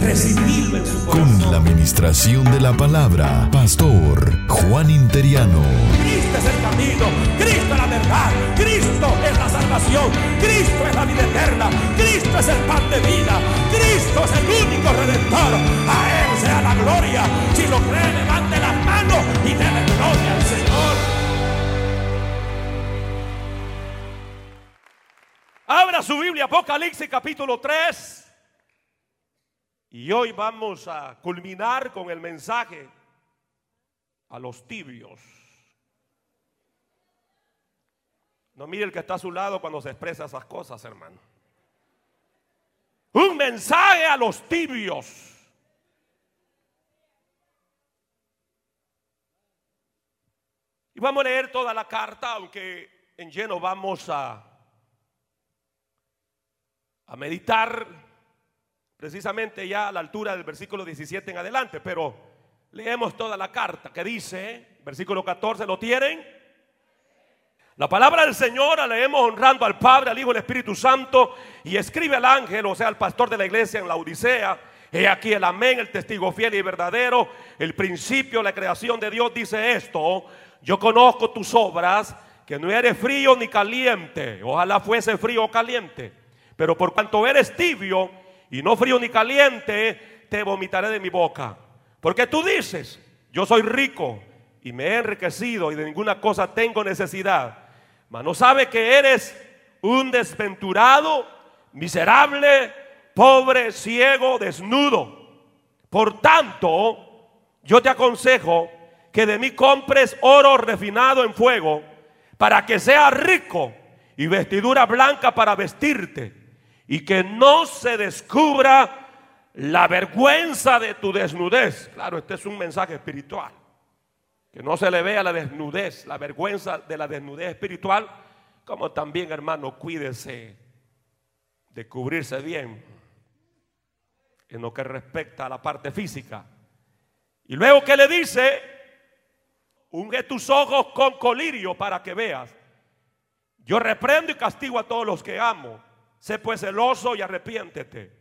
Recibirlo en su corazón. Con la administración de la palabra, Pastor Juan Interiano. Cristo es el camino, Cristo es la verdad, Cristo es la salvación, Cristo es la vida eterna, Cristo es el pan de vida, Cristo es el único redentor. A Él sea la gloria. Si lo cree, levante las manos y déle gloria al Señor. Abra su Biblia, Apocalipsis capítulo 3. Y hoy vamos a culminar con el mensaje a los tibios. No mire el que está a su lado cuando se expresa esas cosas, hermano. Un mensaje a los tibios. Y vamos a leer toda la carta, aunque en lleno vamos a, a meditar precisamente ya a la altura del versículo 17 en adelante, pero leemos toda la carta que dice, versículo 14, ¿lo tienen? La palabra del Señor la leemos honrando al Padre, al Hijo y al Espíritu Santo y escribe al ángel, o sea, al pastor de la iglesia en la Odisea. He aquí el amén, el testigo fiel y verdadero, el principio, la creación de Dios dice esto. Yo conozco tus obras, que no eres frío ni caliente. Ojalá fuese frío o caliente. Pero por cuanto eres tibio y no frío ni caliente, te vomitaré de mi boca. Porque tú dices, yo soy rico y me he enriquecido y de ninguna cosa tengo necesidad. Mas no sabe que eres un desventurado, miserable, pobre, ciego, desnudo. Por tanto, yo te aconsejo que de mí compres oro refinado en fuego para que sea rico y vestidura blanca para vestirte y que no se descubra la vergüenza de tu desnudez. Claro, este es un mensaje espiritual. Que no se le vea la desnudez, la vergüenza de la desnudez espiritual, como también, hermano, cuídese de cubrirse bien en lo que respecta a la parte física. Y luego que le dice, unge tus ojos con colirio para que veas. Yo reprendo y castigo a todos los que amo. Sé pues celoso y arrepiéntete.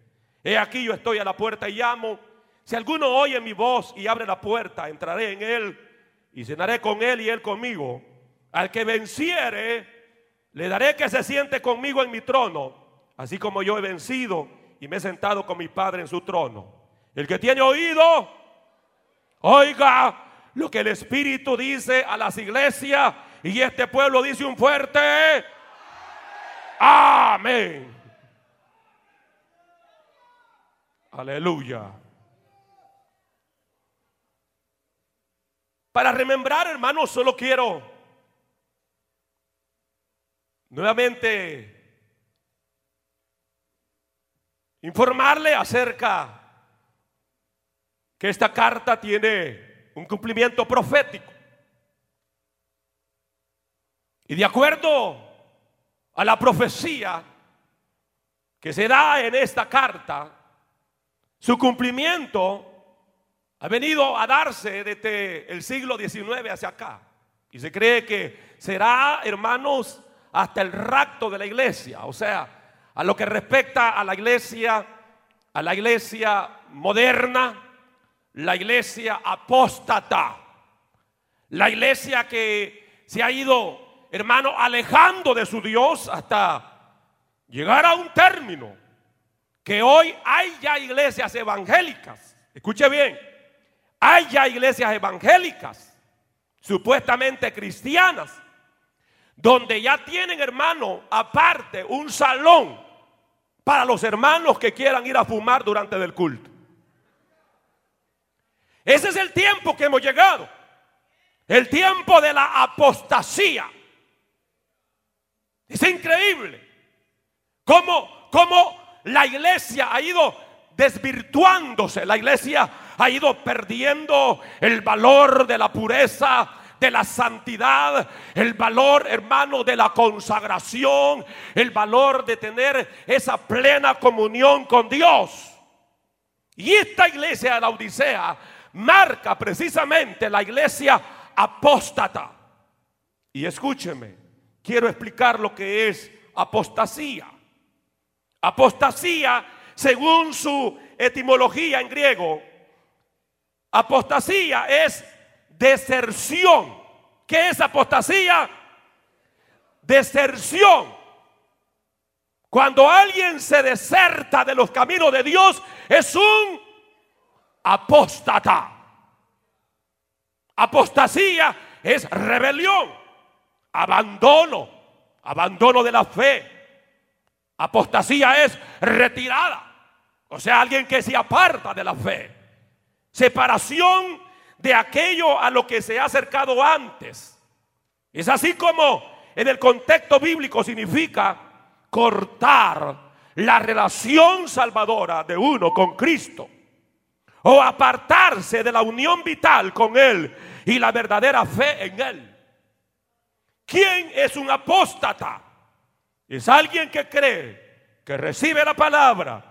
He aquí yo estoy a la puerta y llamo. Si alguno oye mi voz y abre la puerta, entraré en él y cenaré con él y él conmigo. Al que venciere, le daré que se siente conmigo en mi trono, así como yo he vencido y me he sentado con mi Padre en su trono. El que tiene oído, oiga lo que el Espíritu dice a las iglesias y este pueblo dice un fuerte amén. Aleluya. Para remembrar, hermanos, solo quiero nuevamente informarle acerca que esta carta tiene un cumplimiento profético. Y de acuerdo a la profecía que se da en esta carta, su cumplimiento ha venido a darse desde el siglo XIX hacia acá. Y se cree que será, hermanos, hasta el rapto de la iglesia. O sea, a lo que respecta a la iglesia, a la iglesia moderna, la iglesia apóstata, la iglesia que se ha ido, hermano, alejando de su Dios hasta llegar a un término. Que hoy hay ya iglesias evangélicas. Escuche bien, hay ya iglesias evangélicas, supuestamente cristianas, donde ya tienen, hermano, aparte un salón para los hermanos que quieran ir a fumar durante el culto. Ese es el tiempo que hemos llegado. El tiempo de la apostasía. Es increíble cómo, cómo la iglesia ha ido desvirtuándose. La iglesia ha ido perdiendo el valor de la pureza, de la santidad, el valor, hermano, de la consagración, el valor de tener esa plena comunión con Dios. Y esta iglesia de la Odisea marca precisamente la iglesia apóstata. Y escúcheme, quiero explicar lo que es apostasía. Apostasía, según su etimología en griego, apostasía es deserción. ¿Qué es apostasía? Deserción. Cuando alguien se deserta de los caminos de Dios, es un apóstata. Apostasía es rebelión, abandono, abandono de la fe. Apostasía es retirada, o sea, alguien que se aparta de la fe. Separación de aquello a lo que se ha acercado antes. Es así como en el contexto bíblico significa cortar la relación salvadora de uno con Cristo o apartarse de la unión vital con Él y la verdadera fe en Él. ¿Quién es un apóstata? Es alguien que cree, que recibe la palabra,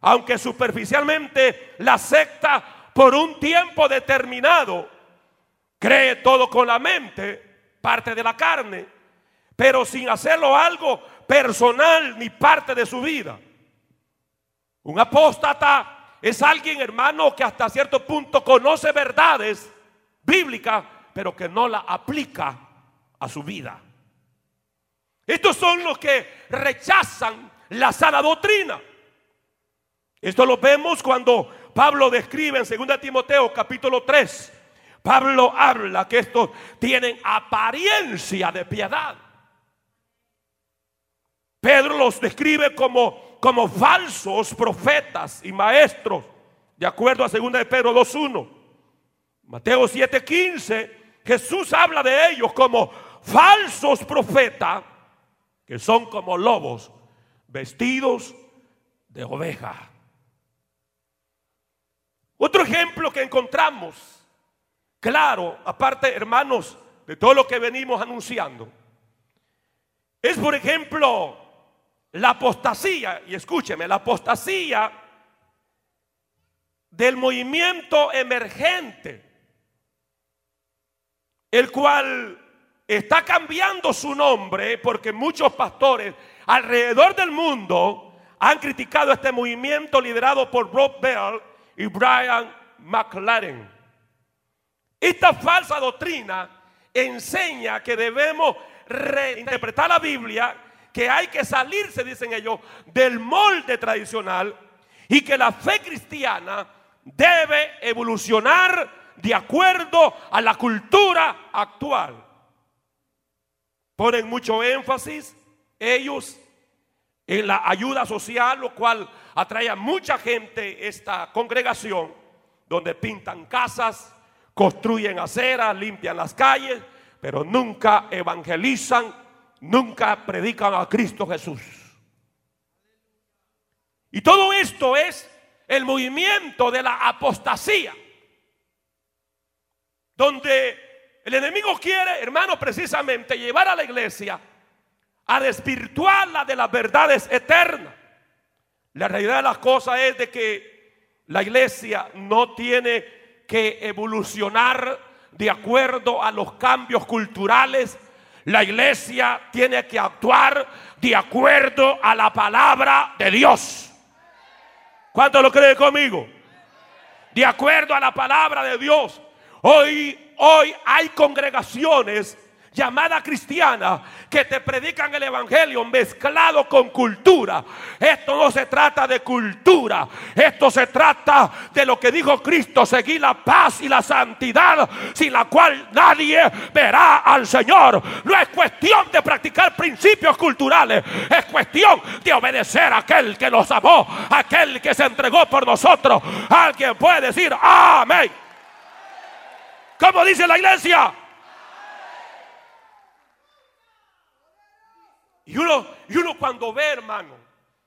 aunque superficialmente la acepta por un tiempo determinado, cree todo con la mente, parte de la carne, pero sin hacerlo algo personal ni parte de su vida. Un apóstata es alguien, hermano, que hasta cierto punto conoce verdades bíblicas, pero que no la aplica a su vida. Estos son los que rechazan la sana doctrina. Esto lo vemos cuando Pablo describe en 2 Timoteo capítulo 3. Pablo habla que estos tienen apariencia de piedad. Pedro los describe como, como falsos profetas y maestros, de acuerdo a 2 de Pedro 2.1. Mateo 7.15, Jesús habla de ellos como falsos profetas, que son como lobos vestidos de oveja. Otro ejemplo que encontramos, claro, aparte, hermanos, de todo lo que venimos anunciando, es, por ejemplo, la apostasía, y escúcheme, la apostasía del movimiento emergente, el cual está cambiando su nombre porque muchos pastores alrededor del mundo han criticado este movimiento liderado por Rob Bell y Brian McLaren. Esta falsa doctrina enseña que debemos reinterpretar la Biblia que hay que salirse, dicen ellos, del molde tradicional y que la fe cristiana debe evolucionar de acuerdo a la cultura actual. Ponen mucho énfasis ellos en la ayuda social, lo cual atrae a mucha gente esta congregación, donde pintan casas, construyen aceras, limpian las calles, pero nunca evangelizan nunca predican a Cristo Jesús. Y todo esto es el movimiento de la apostasía, donde el enemigo quiere, hermano, precisamente llevar a la iglesia a desvirtuarla de las verdades eternas. La realidad de las cosas es de que la iglesia no tiene que evolucionar de acuerdo a los cambios culturales la iglesia tiene que actuar de acuerdo a la palabra de Dios. ¿Cuánto lo cree conmigo? De acuerdo a la palabra de Dios. Hoy, hoy hay congregaciones llamada cristiana que te predican el evangelio mezclado con cultura. Esto no se trata de cultura, esto se trata de lo que dijo Cristo, seguir la paz y la santidad sin la cual nadie verá al Señor. No es cuestión de practicar principios culturales, es cuestión de obedecer a aquel que nos amó, aquel que se entregó por nosotros. Alguien puede decir amén. Como dice la iglesia? Y uno, y uno cuando ve, hermano,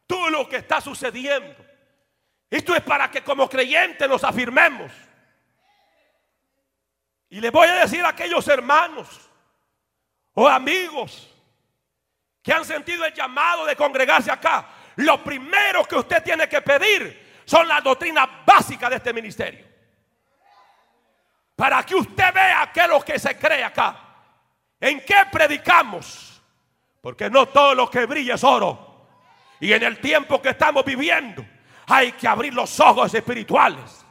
todo lo que está sucediendo, Esto es para que como creyentes nos afirmemos. Y le voy a decir a aquellos hermanos o amigos que han sentido el llamado de congregarse acá, lo primero que usted tiene que pedir son las doctrinas básicas de este ministerio. Para que usted vea qué lo que se cree acá. ¿En qué predicamos? Porque no todo lo que brilla es oro. Y en el tiempo que estamos viviendo hay que abrir los ojos espirituales.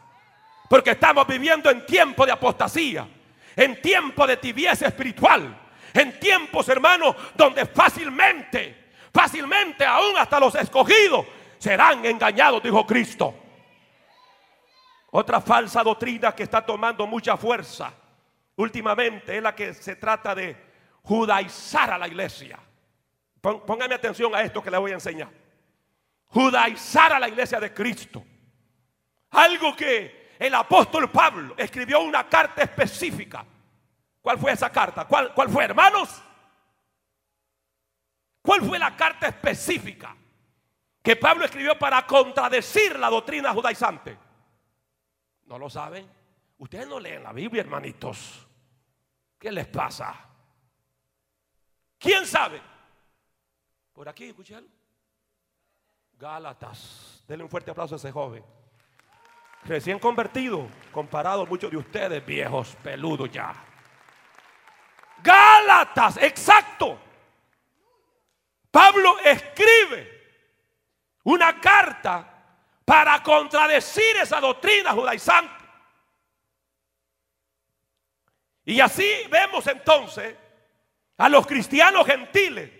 Porque estamos viviendo en tiempo de apostasía, en tiempo de tibieza espiritual, en tiempos, hermanos, donde fácilmente, fácilmente, aún hasta los escogidos serán engañados, dijo Cristo. Otra falsa doctrina que está tomando mucha fuerza últimamente es la que se trata de judaizar a la iglesia. Póngame atención a esto que le voy a enseñar. Judaizar a la iglesia de Cristo. Algo que el apóstol Pablo escribió una carta específica. ¿Cuál fue esa carta? ¿Cuál, cuál fue, hermanos? ¿Cuál fue la carta específica que Pablo escribió para contradecir la doctrina judaizante? ¿No lo saben? Ustedes no leen la Biblia, hermanitos. ¿Qué les pasa? ¿Quién sabe? Por aquí, escuchen. Gálatas. Denle un fuerte aplauso a ese joven. Recién convertido, comparado a muchos de ustedes, viejos, peludos ya. Gálatas, exacto. Pablo escribe una carta para contradecir esa doctrina judaizante. Y así vemos entonces a los cristianos gentiles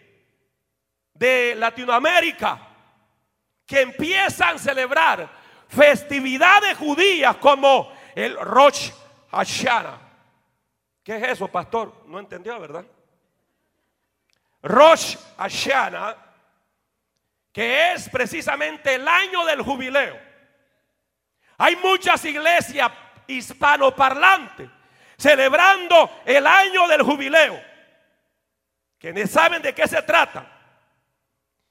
de Latinoamérica que empiezan a celebrar festividades judías como el Rosh Hashanah. ¿Qué es eso, pastor? No entendió, ¿verdad? Rosh Hashanah, que es precisamente el año del jubileo. Hay muchas iglesias hispanoparlantes celebrando el año del jubileo, que saben de qué se trata,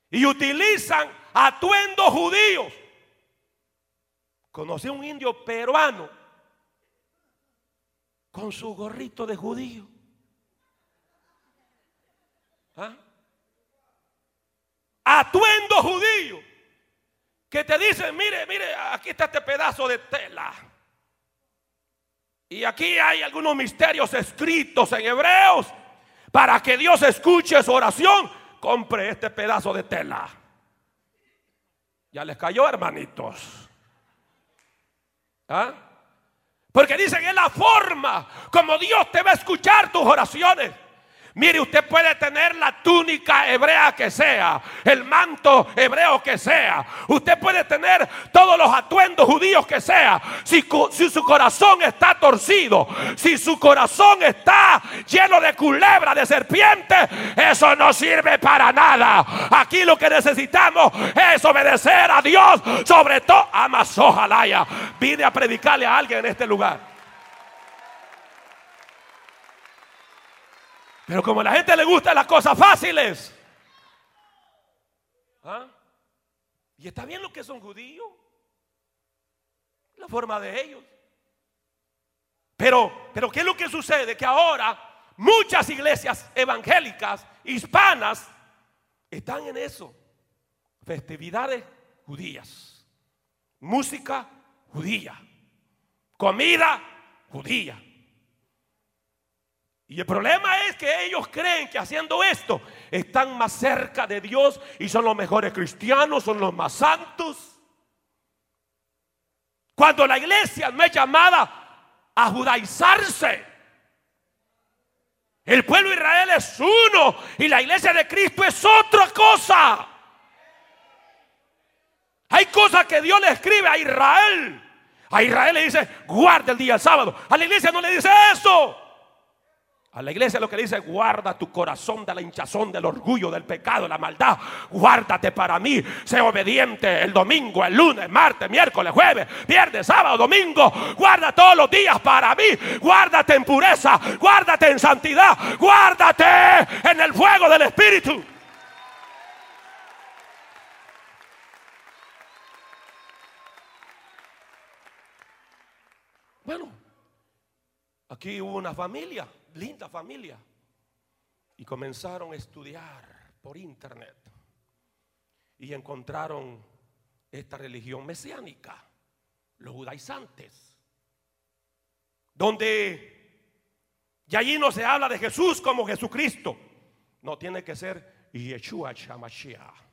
y utilizan atuendos judíos. Conocí a un indio peruano con su gorrito de judío. ¿Ah? Atuendo judío. Que te dicen, mire, mire, aquí está este pedazo de tela. Y aquí hay algunos misterios escritos en hebreos. Para que Dios escuche su oración, compre este pedazo de tela. Ya les cayó, hermanitos. ¿Ah? Porque dicen es la forma como Dios te va a escuchar tus oraciones. Mire, usted puede tener la túnica hebrea que sea, el manto hebreo que sea. Usted puede tener todos los atuendos judíos que sea. Si, su corazón está torcido, si su corazón está lleno de culebra, de serpiente, eso no sirve para nada. Aquí lo que necesitamos es obedecer a Dios, sobre todo a Masojalaya. Vine a predicarle a alguien en este lugar. Pero como a la gente le gustan las cosas fáciles. ¿ah? Y está bien lo que son judíos. La forma de ellos. Pero, pero ¿qué es lo que sucede? Que ahora muchas iglesias evangélicas, hispanas, están en eso. Festividades judías. Música judía. Comida judía. Y el problema es que ellos creen que haciendo esto están más cerca de Dios y son los mejores cristianos, son los más santos. Cuando la iglesia no es llamada a judaizarse. El pueblo de Israel es uno y la iglesia de Cristo es otra cosa. Hay cosas que Dios le escribe a Israel. A Israel le dice, guarda el día del sábado. A la iglesia no le dice eso. A la iglesia lo que dice, guarda tu corazón de la hinchazón, del orgullo, del pecado, la maldad. Guárdate para mí. Sé obediente el domingo, el lunes, martes, miércoles, jueves, viernes, sábado, domingo. Guarda todos los días para mí. Guárdate en pureza. Guárdate en santidad. Guárdate en el fuego del Espíritu. Bueno, aquí hubo una familia, linda familia, y comenzaron a estudiar por internet y encontraron esta religión mesiánica, los judaizantes, donde y allí no se habla de Jesús como Jesucristo, no tiene que ser Yeshua Shamashiach.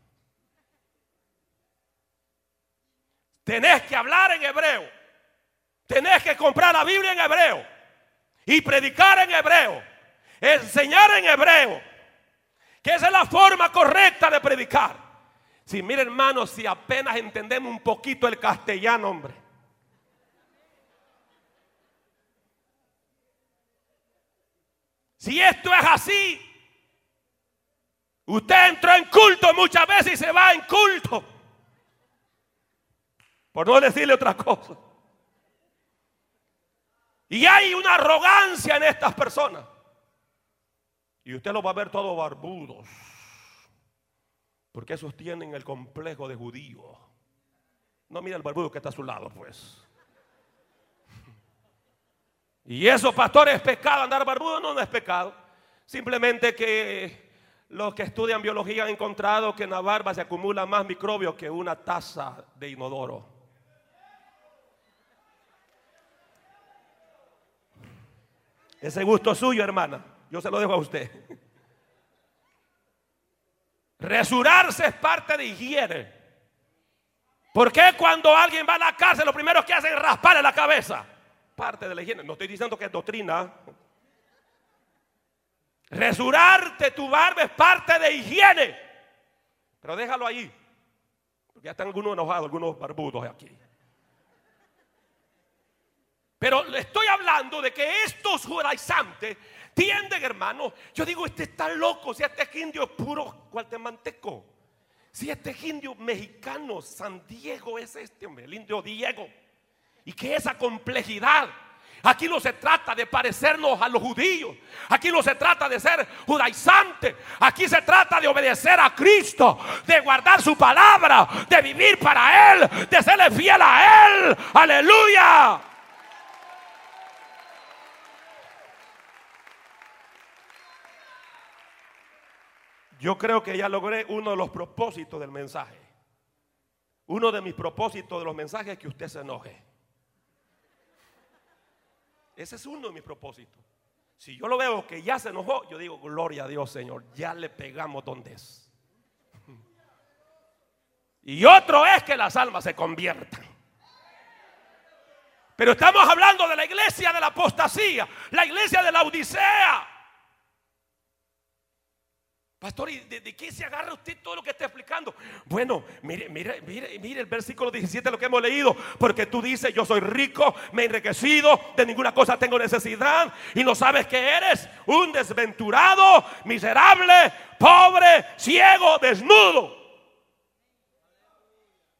Tenés que hablar en hebreo. Tenés que comprar la Biblia en hebreo. Y predicar en hebreo. Enseñar en hebreo. Que esa es la forma correcta de predicar. Si miren hermanos, si apenas entendemos un poquito el castellano, hombre. Si esto es así, usted entró en culto muchas veces y se va en culto. Por no decirle otra cosa. Y hay una arrogancia en estas personas. Y usted lo va a ver todos barbudos. Porque esos tienen el complejo de judío. No mira el barbudo que está a su lado, pues. Y eso, pastor, es pecado. Andar barbudo no, no es pecado. Simplemente que los que estudian biología han encontrado que en la barba se acumula más microbios que una taza de inodoro. Ese gusto suyo, hermana. Yo se lo dejo a usted. Resurarse es parte de higiene. ¿Por qué cuando alguien va a la cárcel lo primero que hacen es rasparle la cabeza? Parte de la higiene. No estoy diciendo que es doctrina. Resurarte tu barba es parte de higiene. Pero déjalo ahí. Porque ya están algunos enojados, algunos barbudos aquí. Pero le estoy hablando de que estos judaizantes tienden, hermano. Yo digo, este está loco. Si este es indio puro guatemalteco. Si este es indio mexicano, San Diego es este, hombre, el indio Diego. Y que esa complejidad. Aquí no se trata de parecernos a los judíos. Aquí no se trata de ser judaizante. Aquí se trata de obedecer a Cristo, de guardar su palabra, de vivir para Él, de serle fiel a Él. Aleluya. Yo creo que ya logré uno de los propósitos del mensaje. Uno de mis propósitos de los mensajes es que usted se enoje. Ese es uno de mis propósitos. Si yo lo veo que ya se enojó, yo digo, gloria a Dios, Señor, ya le pegamos donde es. Y otro es que las almas se conviertan. Pero estamos hablando de la iglesia de la apostasía, la iglesia de la Odisea. Pastor, ¿y de, qué se agarra usted todo lo que está explicando? Bueno, mire, mire, mire, mire el versículo 17 lo que hemos leído. Porque tú dices, yo soy rico, me he enriquecido, de ninguna cosa tengo necesidad. Y no sabes que eres un desventurado, miserable, pobre, ciego, desnudo.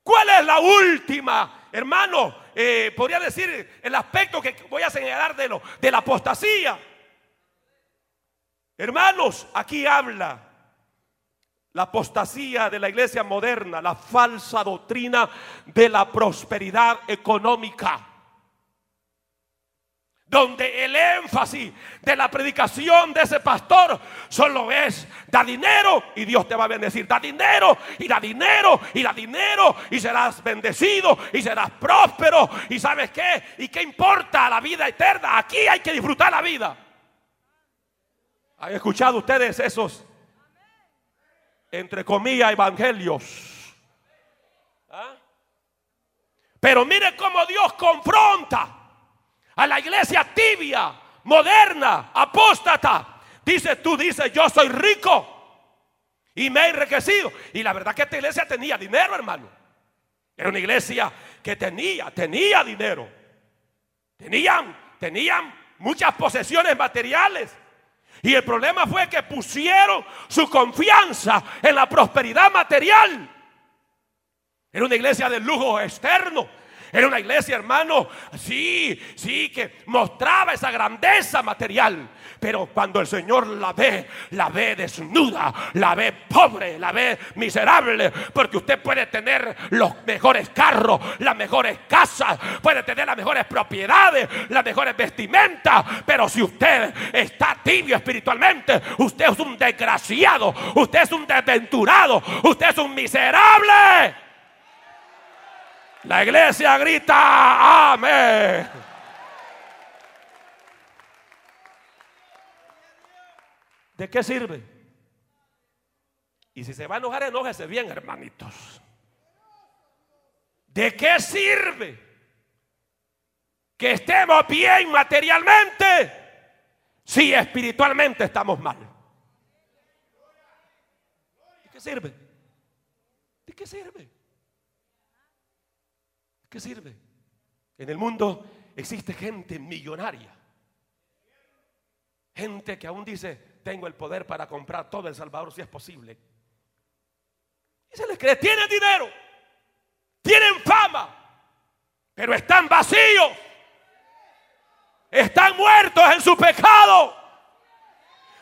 ¿Cuál es la última, hermano? Eh, podría decir el aspecto que voy a señalar de, lo, de la apostasía. Hermanos, aquí habla la apostasía de la iglesia moderna, la falsa doctrina de la prosperidad económica. Donde el énfasis de la predicación de ese pastor solo es da dinero y Dios te va a bendecir. Da dinero y da dinero y da dinero y serás bendecido y serás próspero. ¿Y sabes qué? ¿Y qué importa la vida eterna? Aquí hay que disfrutar la vida. ¿Han escuchado ustedes esos entre comillas, evangelios. ¿Ah? Pero mire cómo Dios confronta a la iglesia tibia, moderna, apóstata. Dice, tú dices, yo soy rico y me he enriquecido. Y la verdad que esta iglesia tenía dinero, hermano. Era una iglesia que tenía, tenía dinero. Tenían, tenían muchas posesiones materiales. Y el problema fue que pusieron su confianza en la prosperidad material. Era una iglesia de lujo externo. Era una iglesia, hermano, sí, sí, que mostraba esa grandeza material. Pero cuando el Señor la ve, la ve desnuda, la ve pobre, la ve miserable. Porque usted puede tener los mejores carros, las mejores casas, puede tener las mejores propiedades, las mejores vestimentas. Pero si usted está tibio espiritualmente, usted es un desgraciado, usted es un desventurado, usted es un miserable. La iglesia grita, amén. ¿De qué sirve? Y si se va a enojar, enójese bien, hermanitos. ¿De qué sirve que estemos bien materialmente si espiritualmente estamos mal? ¿De qué sirve? ¿De qué sirve? ¿De qué sirve? En el mundo existe gente millonaria. Gente que aún dice, tengo el poder para comprar todo El Salvador si es posible. Y se les cree, tienen dinero, tienen fama, pero están vacíos, están muertos en su pecado.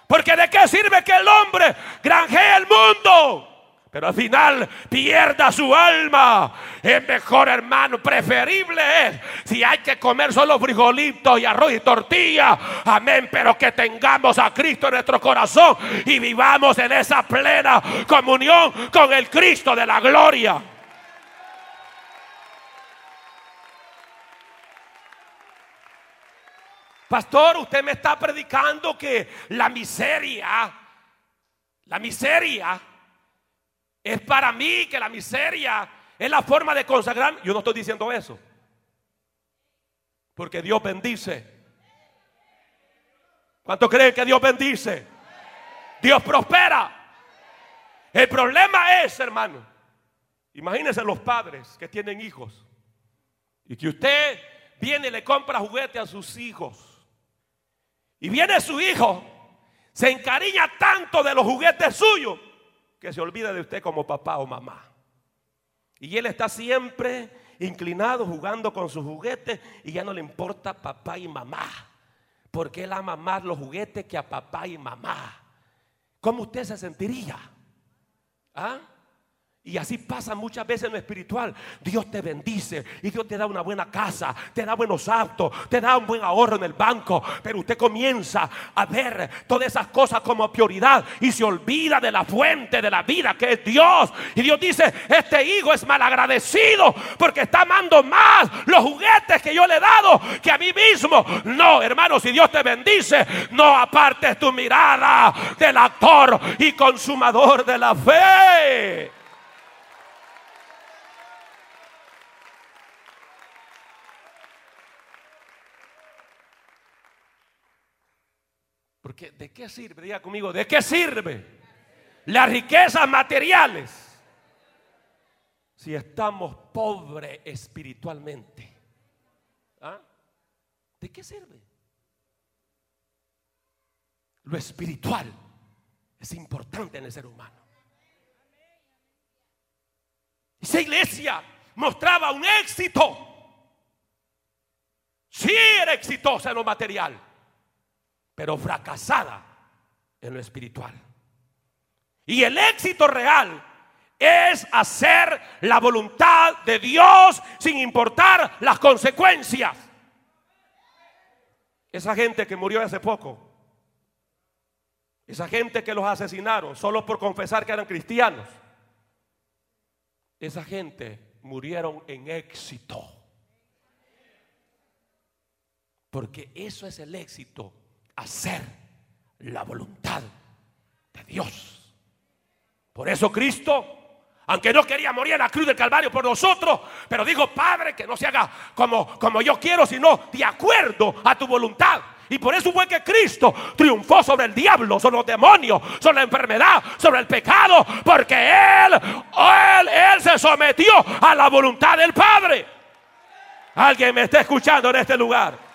Porque de qué sirve que el hombre granjee el mundo pero al final pierda su alma. Es mejor, hermano, preferible es si hay que comer solo frijolitos y arroz y tortilla. Amén, pero que tengamos a Cristo en nuestro corazón y vivamos en esa plena comunión con el Cristo de la gloria. Pastor, usted me está predicando que la miseria, la miseria es para mí que la miseria es la forma de consagrar. Yo no estoy diciendo eso. Porque Dios bendice. ¿Cuánto creen que Dios bendice? Dios prospera. El problema es, hermano, imagínense los padres que tienen hijos y que usted viene y le compra juguete a sus hijos. Y viene su hijo, se encariña tanto de los juguetes suyos que se olvida de usted como papá o mamá. Y él está siempre inclinado jugando con sus juguetes y ya no le importa papá y mamá. Porque él ama más los juguetes que a papá y mamá. ¿Cómo usted se sentiría? ¿Ah? Y así pasa muchas veces en lo espiritual. Dios te bendice y Dios te da una buena casa, te da buenos autos, te da un buen ahorro en el banco. Pero usted comienza a ver todas esas cosas como prioridad y se olvida de la fuente de la vida que es Dios. Y Dios dice, este hijo es malagradecido porque está amando más los juguetes que yo le he dado que a mí mismo. No, hermano, si Dios te bendice, no apartes tu mirada del actor y consumador de la fe. Porque ¿de qué sirve? Diga conmigo, ¿de qué sirve? Las riquezas materiales. Si estamos pobres espiritualmente. ¿Ah? ¿De qué sirve? Lo espiritual es importante en el ser humano. Esa iglesia mostraba un éxito. Sí era exitosa en lo material pero fracasada en lo espiritual. Y el éxito real es hacer la voluntad de Dios sin importar las consecuencias. Esa gente que murió hace poco, esa gente que los asesinaron solo por confesar que eran cristianos, esa gente murieron en éxito. Porque eso es el éxito hacer la voluntad de Dios. Por eso Cristo, aunque no quería morir en la cruz del Calvario por nosotros, pero dijo, Padre, que no se haga como, como yo quiero, sino de acuerdo a tu voluntad. Y por eso fue que Cristo triunfó sobre el diablo, sobre los demonios, sobre la enfermedad, sobre el pecado, porque Él, Él, Él se sometió a la voluntad del Padre. Alguien me está escuchando en este lugar.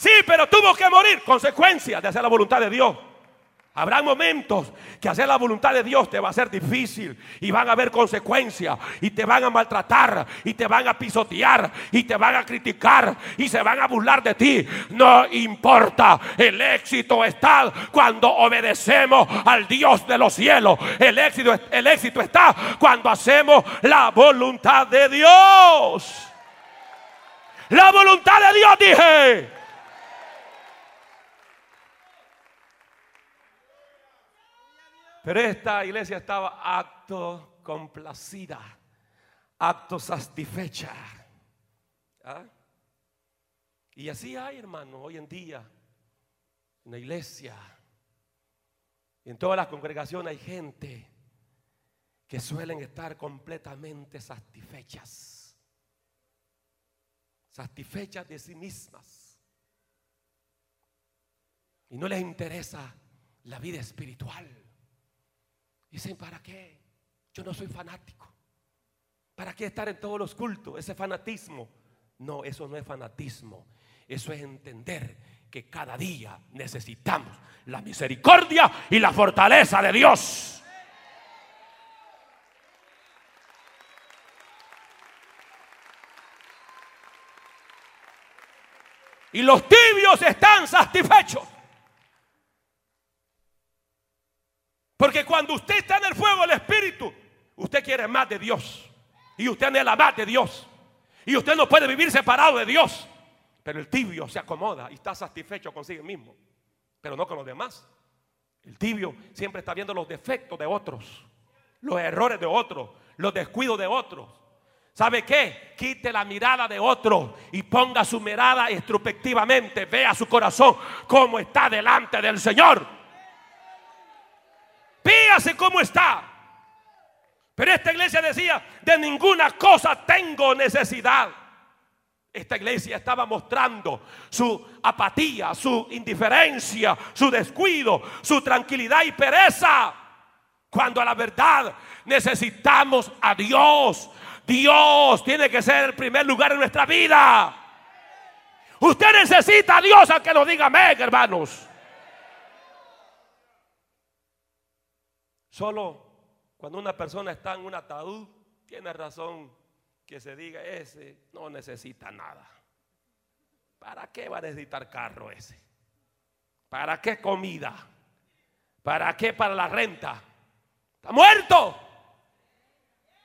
Sí, pero tuvo que morir. Consecuencia de hacer la voluntad de Dios. Habrá momentos que hacer la voluntad de Dios te va a ser difícil y van a haber consecuencias y te van a maltratar y te van a pisotear y te van a criticar y se van a burlar de ti. No importa, el éxito está cuando obedecemos al Dios de los cielos. El éxito, el éxito está cuando hacemos la voluntad de Dios. La voluntad de Dios dije. Pero esta iglesia estaba acto complacida, acto satisfecha. ¿Ah? Y así hay, hermano, hoy en día, en la iglesia, en todas las congregaciones hay gente que suelen estar completamente satisfechas, satisfechas de sí mismas. Y no les interesa la vida espiritual. Dicen, ¿para qué? Yo no soy fanático. ¿Para qué estar en todos los cultos? Ese fanatismo. No, eso no es fanatismo. Eso es entender que cada día necesitamos la misericordia y la fortaleza de Dios. Y los tibios están satisfechos. Porque cuando usted está en el fuego del Espíritu, usted quiere más de Dios. Y usted anhela más de Dios. Y usted no puede vivir separado de Dios. Pero el tibio se acomoda y está satisfecho consigo mismo. Pero no con los demás. El tibio siempre está viendo los defectos de otros. Los errores de otros. Los descuidos de otros. ¿Sabe qué? Quite la mirada de otro y ponga su mirada introspectivamente. Vea su corazón como está delante del Señor. Píase cómo está. Pero esta iglesia decía, de ninguna cosa tengo necesidad. Esta iglesia estaba mostrando su apatía, su indiferencia, su descuido, su tranquilidad y pereza. Cuando a la verdad necesitamos a Dios. Dios tiene que ser el primer lugar en nuestra vida. Usted necesita a Dios a que lo diga amén, hermanos. Solo cuando una persona está en un ataúd, tiene razón que se diga, ese no necesita nada. ¿Para qué va a necesitar carro ese? ¿Para qué comida? ¿Para qué para la renta? Está muerto.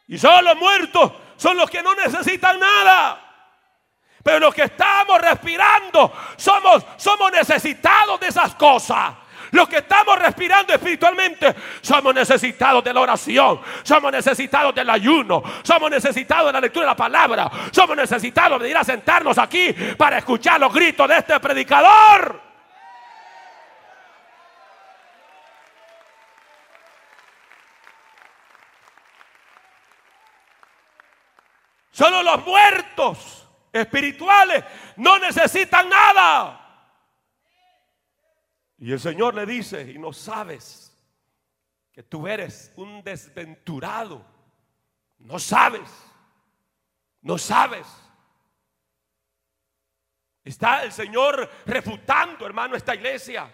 Y solo muertos son los que no necesitan nada. Pero los que estamos respirando somos, somos necesitados de esas cosas. Los que estamos respirando espiritualmente somos necesitados de la oración, somos necesitados del ayuno, somos necesitados de la lectura de la palabra, somos necesitados de ir a sentarnos aquí para escuchar los gritos de este predicador. Solo los muertos espirituales no necesitan nada. Y el Señor le dice, y no sabes que tú eres un desventurado. No sabes, no sabes. Está el Señor refutando, hermano, esta iglesia.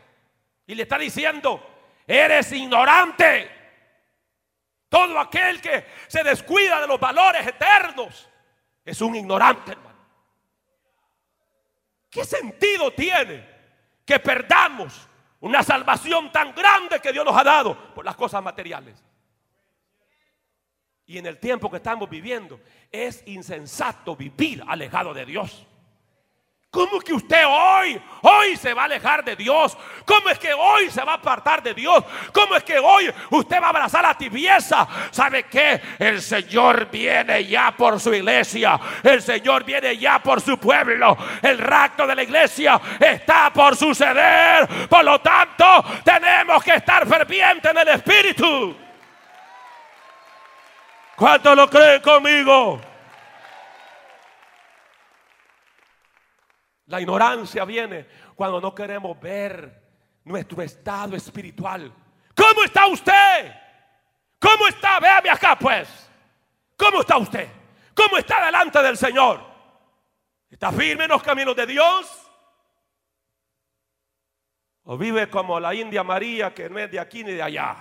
Y le está diciendo, eres ignorante. Todo aquel que se descuida de los valores eternos es un ignorante, hermano. ¿Qué sentido tiene que perdamos una salvación tan grande que Dios nos ha dado por las cosas materiales. Y en el tiempo que estamos viviendo es insensato vivir alejado de Dios. ¿Cómo que usted hoy, hoy se va a alejar de Dios? ¿Cómo es que hoy se va a apartar de Dios? ¿Cómo es que hoy usted va a abrazar la tibieza? ¿Sabe qué? El Señor viene ya por su iglesia. El Señor viene ya por su pueblo. El rapto de la iglesia está por suceder. Por lo tanto, tenemos que estar fervientes en el Espíritu. ¿Cuánto lo creen conmigo? La ignorancia viene cuando no queremos ver nuestro estado espiritual. ¿Cómo está usted? ¿Cómo está? Véame acá pues. ¿Cómo está usted? ¿Cómo está delante del Señor? ¿Está firme en los caminos de Dios? O vive como la India María que no es de aquí ni de allá.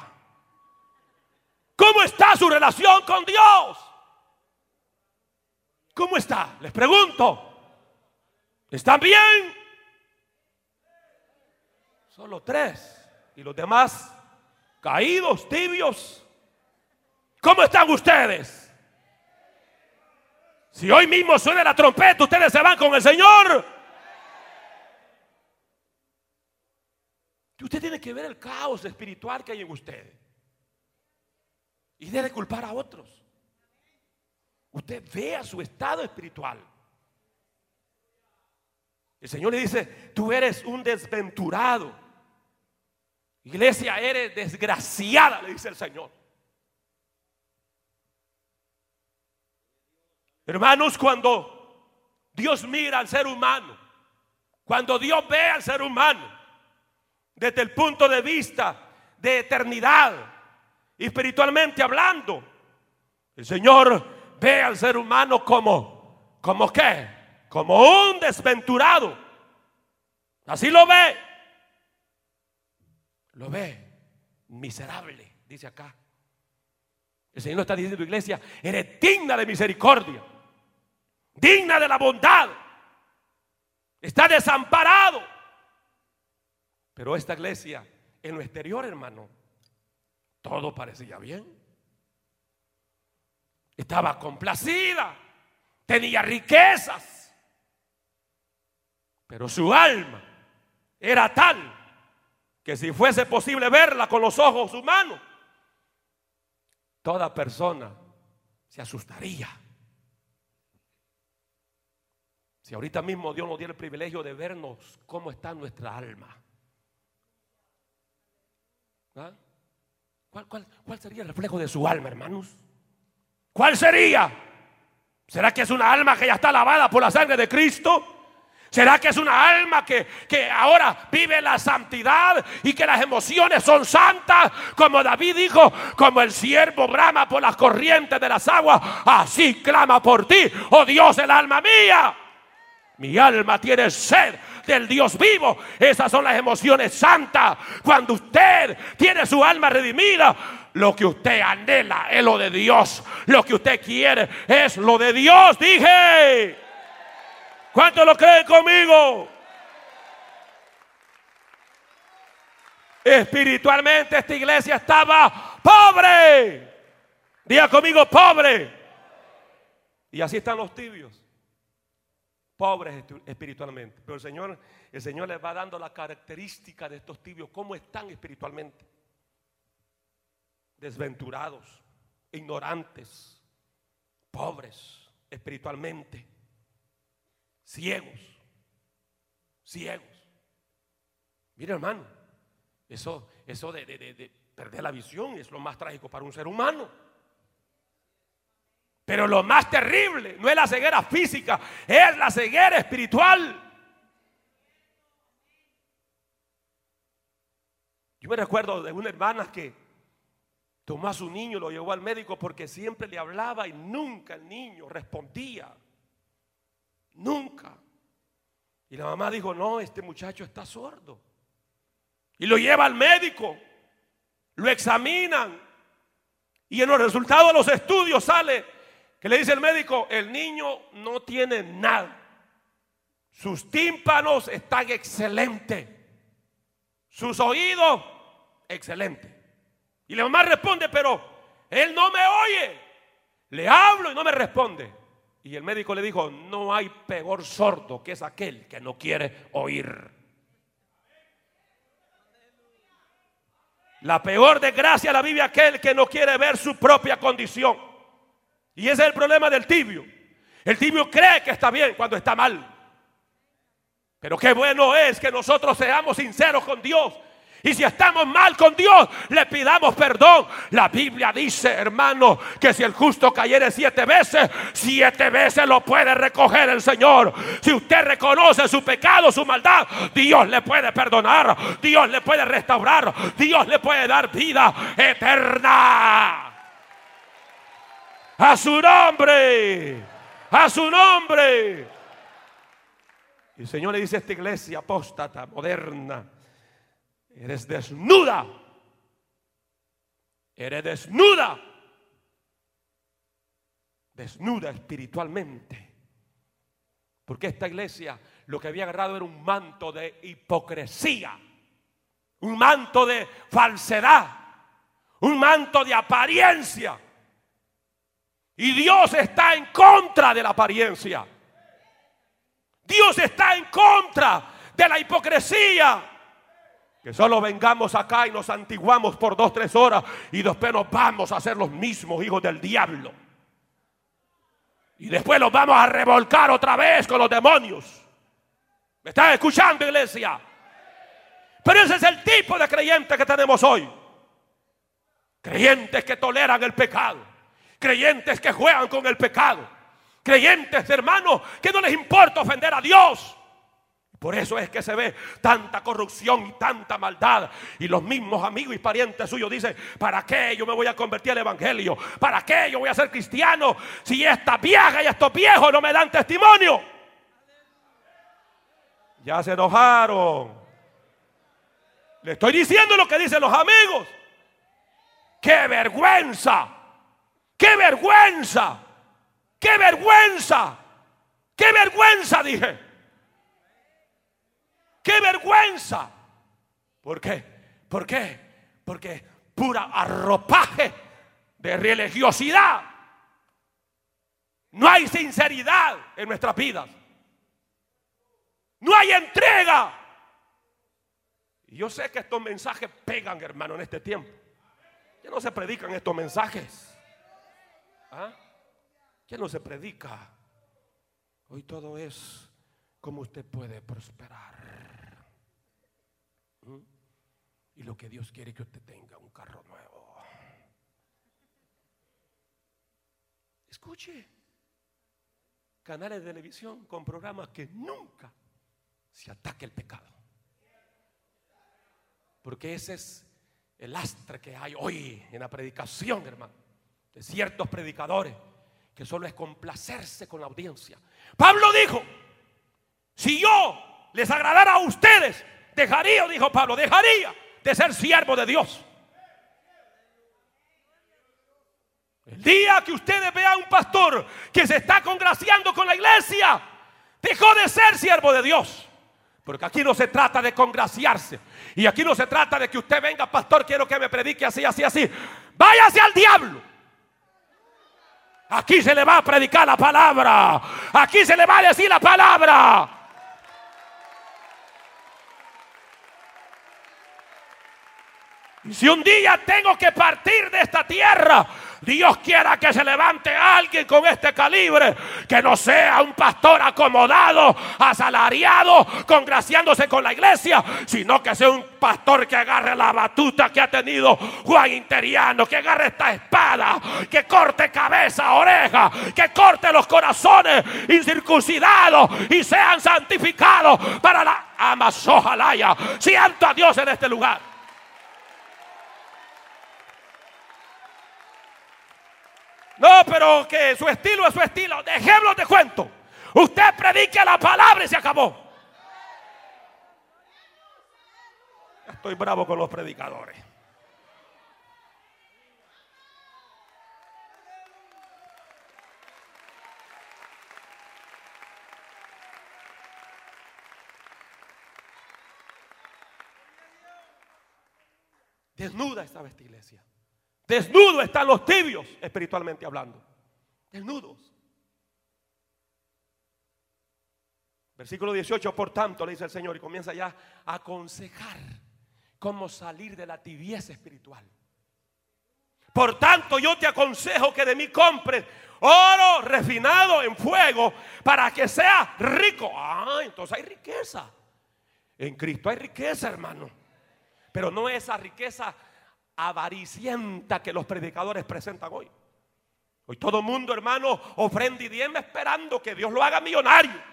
¿Cómo está su relación con Dios? ¿Cómo está? Les pregunto. ¿Están bien? Solo tres. Y los demás caídos, tibios. ¿Cómo están ustedes? Si hoy mismo suena la trompeta, ustedes se van con el Señor. usted tiene que ver el caos espiritual que hay en usted. Y debe culpar a otros. Usted vea su estado espiritual. El Señor le dice, tú eres un desventurado. Iglesia, eres desgraciada, le dice el Señor. Hermanos, cuando Dios mira al ser humano, cuando Dios ve al ser humano desde el punto de vista de eternidad, espiritualmente hablando, el Señor ve al ser humano como, como qué? Como un desventurado. Así lo ve. Lo ve miserable, dice acá. El Señor está diciendo, iglesia, eres digna de misericordia digna de la bondad. Está desamparado. Pero esta iglesia, en lo exterior, hermano, todo parecía bien. Estaba complacida, tenía riquezas, pero su alma era tal que si fuese posible verla con los ojos humanos, toda persona se asustaría. Si ahorita mismo Dios nos dio el privilegio de vernos cómo está nuestra alma. ¿Ah? ¿Cuál, sería el reflejo de su alma, hermanos? ¿Cuál sería? ¿Será que es una alma que ya está lavada por la sangre de Cristo? ¿Será que es una alma que, que, ahora vive la santidad y que las emociones son santas? Como David dijo, como el siervo brama por las corrientes de las aguas, así clama por ti, oh Dios, el alma mía. Mi alma tiene sed del Dios vivo. Esas son las emociones santas. Cuando usted tiene su alma redimida, lo que usted anhela es lo de Dios. Lo que usted quiere es lo de Dios. Dije. ¿Cuánto lo creen conmigo? Espiritualmente esta iglesia estaba pobre. Diga conmigo, pobre. Y así están los tibios pobres espiritualmente. Pero el Señor, el Señor les va dando la característica de estos tibios, cómo están espiritualmente. Desventurados, ignorantes, pobres espiritualmente, ciegos, ciegos. Mira hermano, eso, eso de, de perder la visión es lo más trágico para un ser humano. Pero lo más terrible no es la ceguera física, es la ceguera espiritual. Yo me recuerdo de una hermana que tomó a su niño lo llevó al médico porque siempre le hablaba y nunca el niño respondía. Nunca. Y la mamá dijo, no, este muchacho está sordo. Y lo lleva al médico. Lo examinan. Y en los resultados de los estudios sale que le dice el médico, el niño no tiene nada. Sus tímpanos están excelentes. Sus oídos, excelentes. Y la mamá responde, pero él no me oye. Le hablo y no me responde. Y el médico le dijo, no hay peor sordo que es aquel que no quiere oír. La peor desgracia la vive aquel que no quiere ver su propia condición. Y ese es el problema del tibio. El tibio cree que está bien cuando está mal. Pero qué bueno es que nosotros seamos sinceros con Dios. Y si estamos mal con Dios, le pidamos perdón. La Biblia dice, hermano, que si el justo cayere siete veces, siete veces lo puede recoger el Señor. Si usted reconoce su pecado, su maldad, Dios le puede perdonar, Dios le puede restaurar, Dios le puede dar vida eterna. A su nombre. A su nombre. Y el Señor le dice a esta iglesia apóstata, moderna, Eres desnuda. Eres desnuda. Desnuda espiritualmente. Porque esta iglesia lo que había agarrado era un manto de hipocresía. Un manto de falsedad. Un manto de apariencia. Y Dios está en contra de la apariencia. Dios está en contra de la hipocresía. Que solo vengamos acá y nos antiguamos por dos, tres horas y después nos vamos a ser los mismos hijos del diablo. Y después los vamos a revolcar otra vez con los demonios. ¿Me están escuchando, iglesia? Pero ese es el tipo de creyente que tenemos hoy. Creyentes que toleran el pecado. Creyentes que juegan con el pecado. Creyentes, hermanos, que no les importa ofender a Dios. Por eso es que se ve tanta corrupción y tanta maldad. Y los mismos amigos y parientes suyos dicen, ¿para qué yo me voy a convertir al Evangelio? ¿Para qué yo voy a ser cristiano si esta vieja y estos viejos no me dan testimonio? Ya se enojaron. Le estoy diciendo lo que dicen los amigos. ¡Qué vergüenza! ¡Qué vergüenza! ¡Qué vergüenza! ¡Qué vergüenza! Dije. ¡Qué vergüenza! ¿Por qué? ¿Por qué? Porque pura arropaje de religiosidad. No hay sinceridad en nuestras vidas. No hay entrega. Y yo sé que estos mensajes pegan, hermano, en este tiempo. Ya no se predican estos mensajes. ¿Ah? No se predica. Hoy todo es como usted puede prosperar. Y lo que Dios quiere que usted tenga un carro nuevo. Escuche. Canales de televisión con programas que nunca se ataque el pecado. Porque ese es el astre que hay hoy en la predicación, hermano. De ciertos predicadores que solo es complacerse con la audiencia. Pablo dijo, si yo les agradara a ustedes, dejaría, dijo Pablo, dejaría de ser siervo de Dios. El día que ustedes vean un pastor que se está congraciando con la iglesia, dejó de ser siervo de Dios. Porque aquí no se trata de congraciarse. Y aquí no se trata de que usted venga, pastor, quiero que me predique así, así, así. Váyase al diablo. Aquí se le va a predicar la palabra. Aquí se le va a decir la palabra. Si un día tengo que partir de esta tierra, Dios quiera que se levante alguien con este calibre, que no sea un pastor acomodado, asalariado, congraciándose con la iglesia, sino que sea un pastor que agarre la batuta que ha tenido Juan Interiano, que agarre esta espada, que corte cabeza, oreja, que corte los corazones incircuncidados y sean santificados para la Amazojalaya. Siento a Dios en este lugar. No, pero que su estilo es su estilo. Dejémoslo de cuento. Usted predique la palabra y se acabó. Estoy bravo con los predicadores. Desnuda estaba esta iglesia. Desnudos están los tibios, espiritualmente hablando. Desnudos. Versículo 18, por tanto, le dice el Señor, y comienza ya a aconsejar cómo salir de la tibieza espiritual. Por tanto, yo te aconsejo que de mí compres oro refinado en fuego para que sea rico. Ah, entonces hay riqueza. En Cristo hay riqueza, hermano. Pero no esa riqueza avaricienta que los predicadores presentan hoy. Hoy todo el mundo, hermano, ofrenda y diezma esperando que Dios lo haga millonario.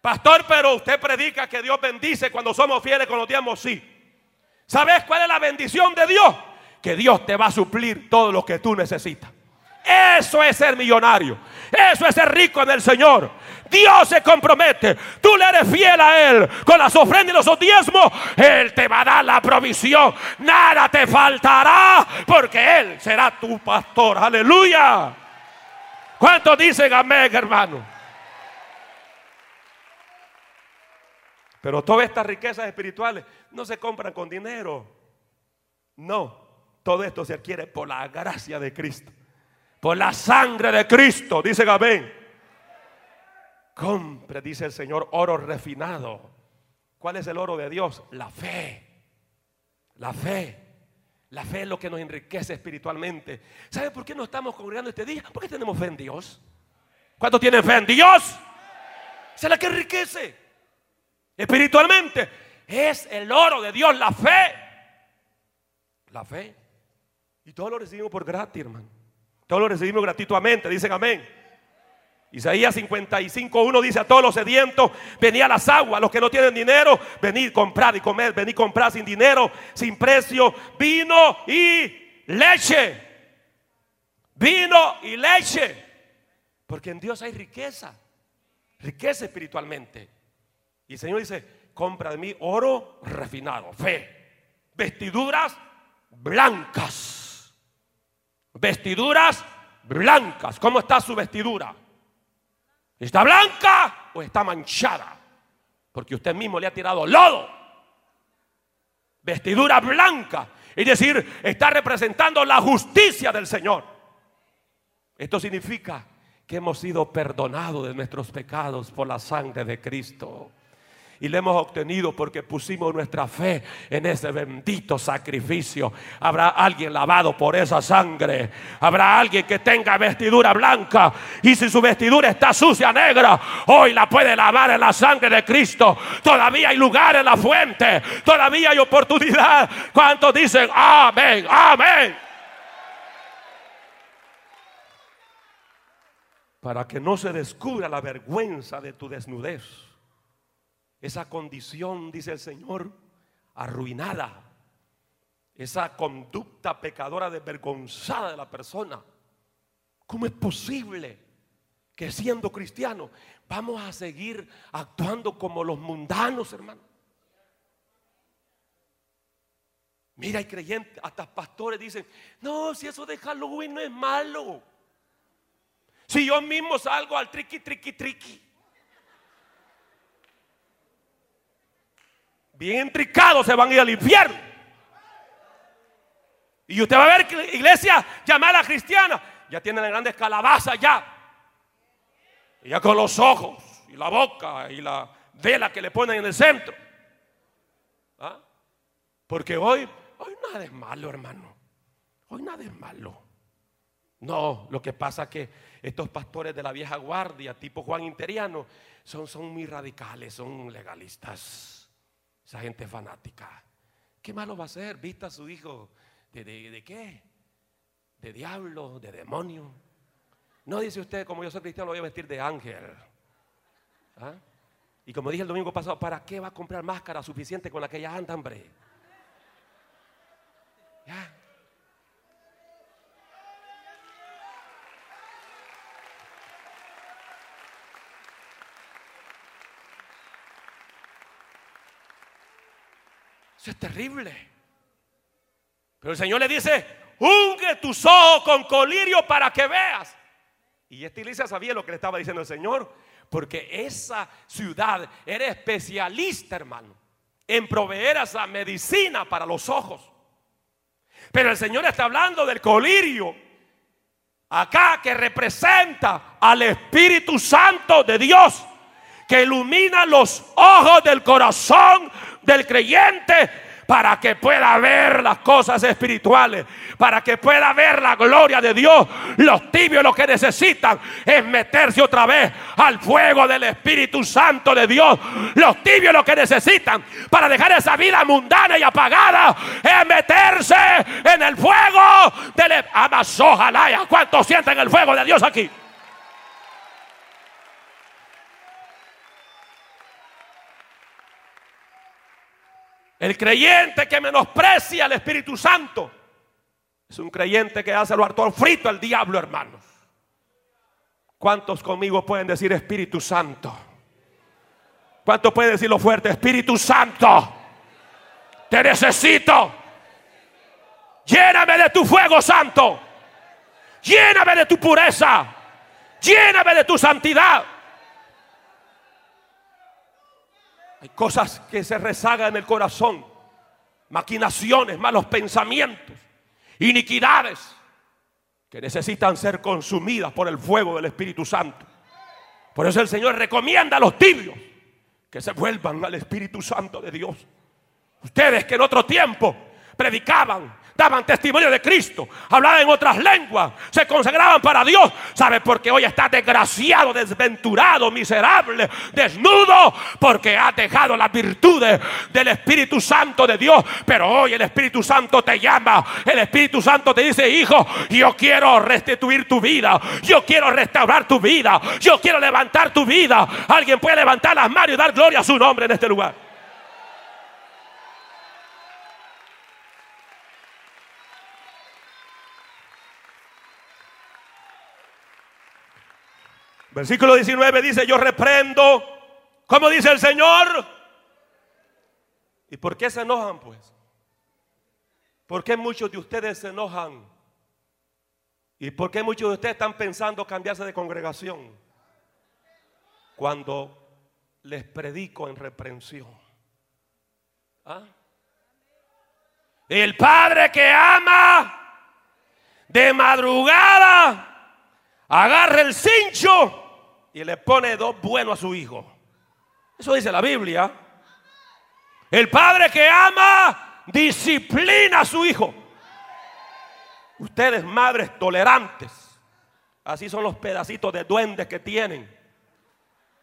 Pastor, pero usted predica que Dios bendice cuando somos fieles con los diezmos, sí. ¿Sabes cuál es la bendición de Dios? Que Dios te va a suplir todo lo que tú necesitas. Eso es ser millonario. Eso es ser rico en el Señor. Dios se compromete. Tú le eres fiel a Él con las ofrendas y los diezmos. Él te va a dar la provisión. Nada te faltará porque Él será tu pastor. Aleluya. ¿Cuántos dicen amén, hermano? Pero todas estas riquezas espirituales no se compran con dinero. No, todo esto se adquiere por la gracia de Cristo. Por la sangre de Cristo, dice amén. Compre, dice el Señor, oro refinado. ¿Cuál es el oro de Dios? La fe. La fe. La fe es lo que nos enriquece espiritualmente. ¿Sabe por qué no estamos congregando este día? Porque tenemos fe en Dios. ¿Cuántos tienen fe en Dios? es la que enriquece. Espiritualmente es el oro de Dios, la fe. La fe. Y todo lo recibimos por gratis, hermano. Todo lo recibimos gratuitamente, dicen amén. Isaías 55.1 dice a todos los sedientos, venid a las aguas, los que no tienen dinero, venid comprar y comer, venid comprar sin dinero, sin precio, vino y leche. Vino y leche. Porque en Dios hay riqueza, riqueza espiritualmente. Y el Señor dice, compra de mí oro refinado, fe, vestiduras blancas. Vestiduras blancas. ¿Cómo está su vestidura? ¿Está blanca o está manchada? Porque usted mismo le ha tirado lodo. Vestidura blanca. Es decir, está representando la justicia del Señor. Esto significa que hemos sido perdonados de nuestros pecados por la sangre de Cristo y lo hemos obtenido porque pusimos nuestra fe en ese bendito sacrificio. Habrá alguien lavado por esa sangre. Habrá alguien que tenga vestidura blanca y si su vestidura está sucia, negra, hoy la puede lavar en la sangre de Cristo. Todavía hay lugar en la fuente. Todavía hay oportunidad. ¿Cuántos dicen amén? Amén. Para que no se descubra la vergüenza de tu desnudez esa condición, dice el Señor, arruinada, esa conducta pecadora desvergonzada de la persona. ¿Cómo es posible que siendo cristiano vamos a seguir actuando como los mundanos, hermano? Mira, hay creyentes, hasta pastores dicen, no, si eso de Halloween no es malo. Si yo mismo salgo al triqui, triqui, triqui. Bien intricados se van a ir al infierno. Y usted va a ver que iglesia llamada cristiana ya tienen grandes calabazas ya. Y ya con los ojos y la boca y la vela que le ponen en el centro. ¿Ah? Porque hoy, hoy nada es malo, hermano. Hoy nada es malo. No, lo que pasa es que estos pastores de la vieja guardia, tipo Juan Interiano, son, son muy radicales, son legalistas. Esa gente fanática. ¿Qué malo va a hacer? Vista a su hijo. ¿De, de, qué? De diablo, de demonio. No dice usted, como yo soy cristiano, lo voy a vestir de ángel. ¿Ah? Y como dije el domingo pasado, ¿para qué va a comprar máscara suficiente con la que ya anda, hombre? ¿Ya? Es terrible. Pero el Señor le dice, unge tus ojos con colirio para que veas. Y esta iglesia sabía lo que le estaba diciendo el Señor, porque esa ciudad era especialista, hermano, en proveer esa medicina para los ojos. Pero el Señor está hablando del colirio, acá que representa al Espíritu Santo de Dios, que ilumina los ojos del corazón del creyente para que pueda ver las cosas espirituales, para que pueda ver la gloria de Dios. Los tibios lo que necesitan es meterse otra vez al fuego del Espíritu Santo de Dios. Los tibios lo que necesitan para dejar esa vida mundana y apagada es meterse en el fuego del Amazojalaya. ¿Cuántos sienten el fuego de Dios aquí? El creyente que menosprecia al Espíritu Santo Es un creyente que hace lo harto frito al diablo, hermanos. ¿Cuántos conmigo pueden decir Espíritu Santo? ¿Cuántos pueden decirlo fuerte? Espíritu Santo, te necesito. Lléname de tu fuego santo. Lléname de tu pureza. Lléname de tu santidad. Cosas que se rezagan en el corazón. Maquinaciones, malos pensamientos, iniquidades que necesitan ser consumidas por el fuego del Espíritu Santo. Por eso el Señor recomienda a los tibios que se vuelvan al Espíritu Santo de Dios. Ustedes que en otro tiempo predicaban, daban testimonio de Cristo, hablaban en otras lenguas, se consagraban para Dios. ¿Sabe por qué hoy está desgraciado, desventurado, miserable, desnudo? Porque ha dejado las virtudes del Espíritu Santo de Dios. Pero hoy el Espíritu Santo te llama. El Espíritu Santo te dice, hijo, yo quiero restituir tu vida. Yo quiero restaurar tu vida. Yo quiero levantar tu vida. Alguien puede levantar las manos y dar gloria a su nombre en este lugar. Versículo 19 dice, yo reprendo. ¿Cómo dice el Señor? ¿Y por qué se enojan pues? ¿Por qué muchos de ustedes se enojan? ¿Y por qué muchos de ustedes están pensando cambiarse de congregación? Cuando les predico en reprensión. ¿Ah? El padre que ama de madrugada agarra el cincho y le pone dos buenos a su hijo. Eso dice la Biblia. El padre que ama disciplina a su hijo. Ustedes, madres tolerantes, así son los pedacitos de duendes que tienen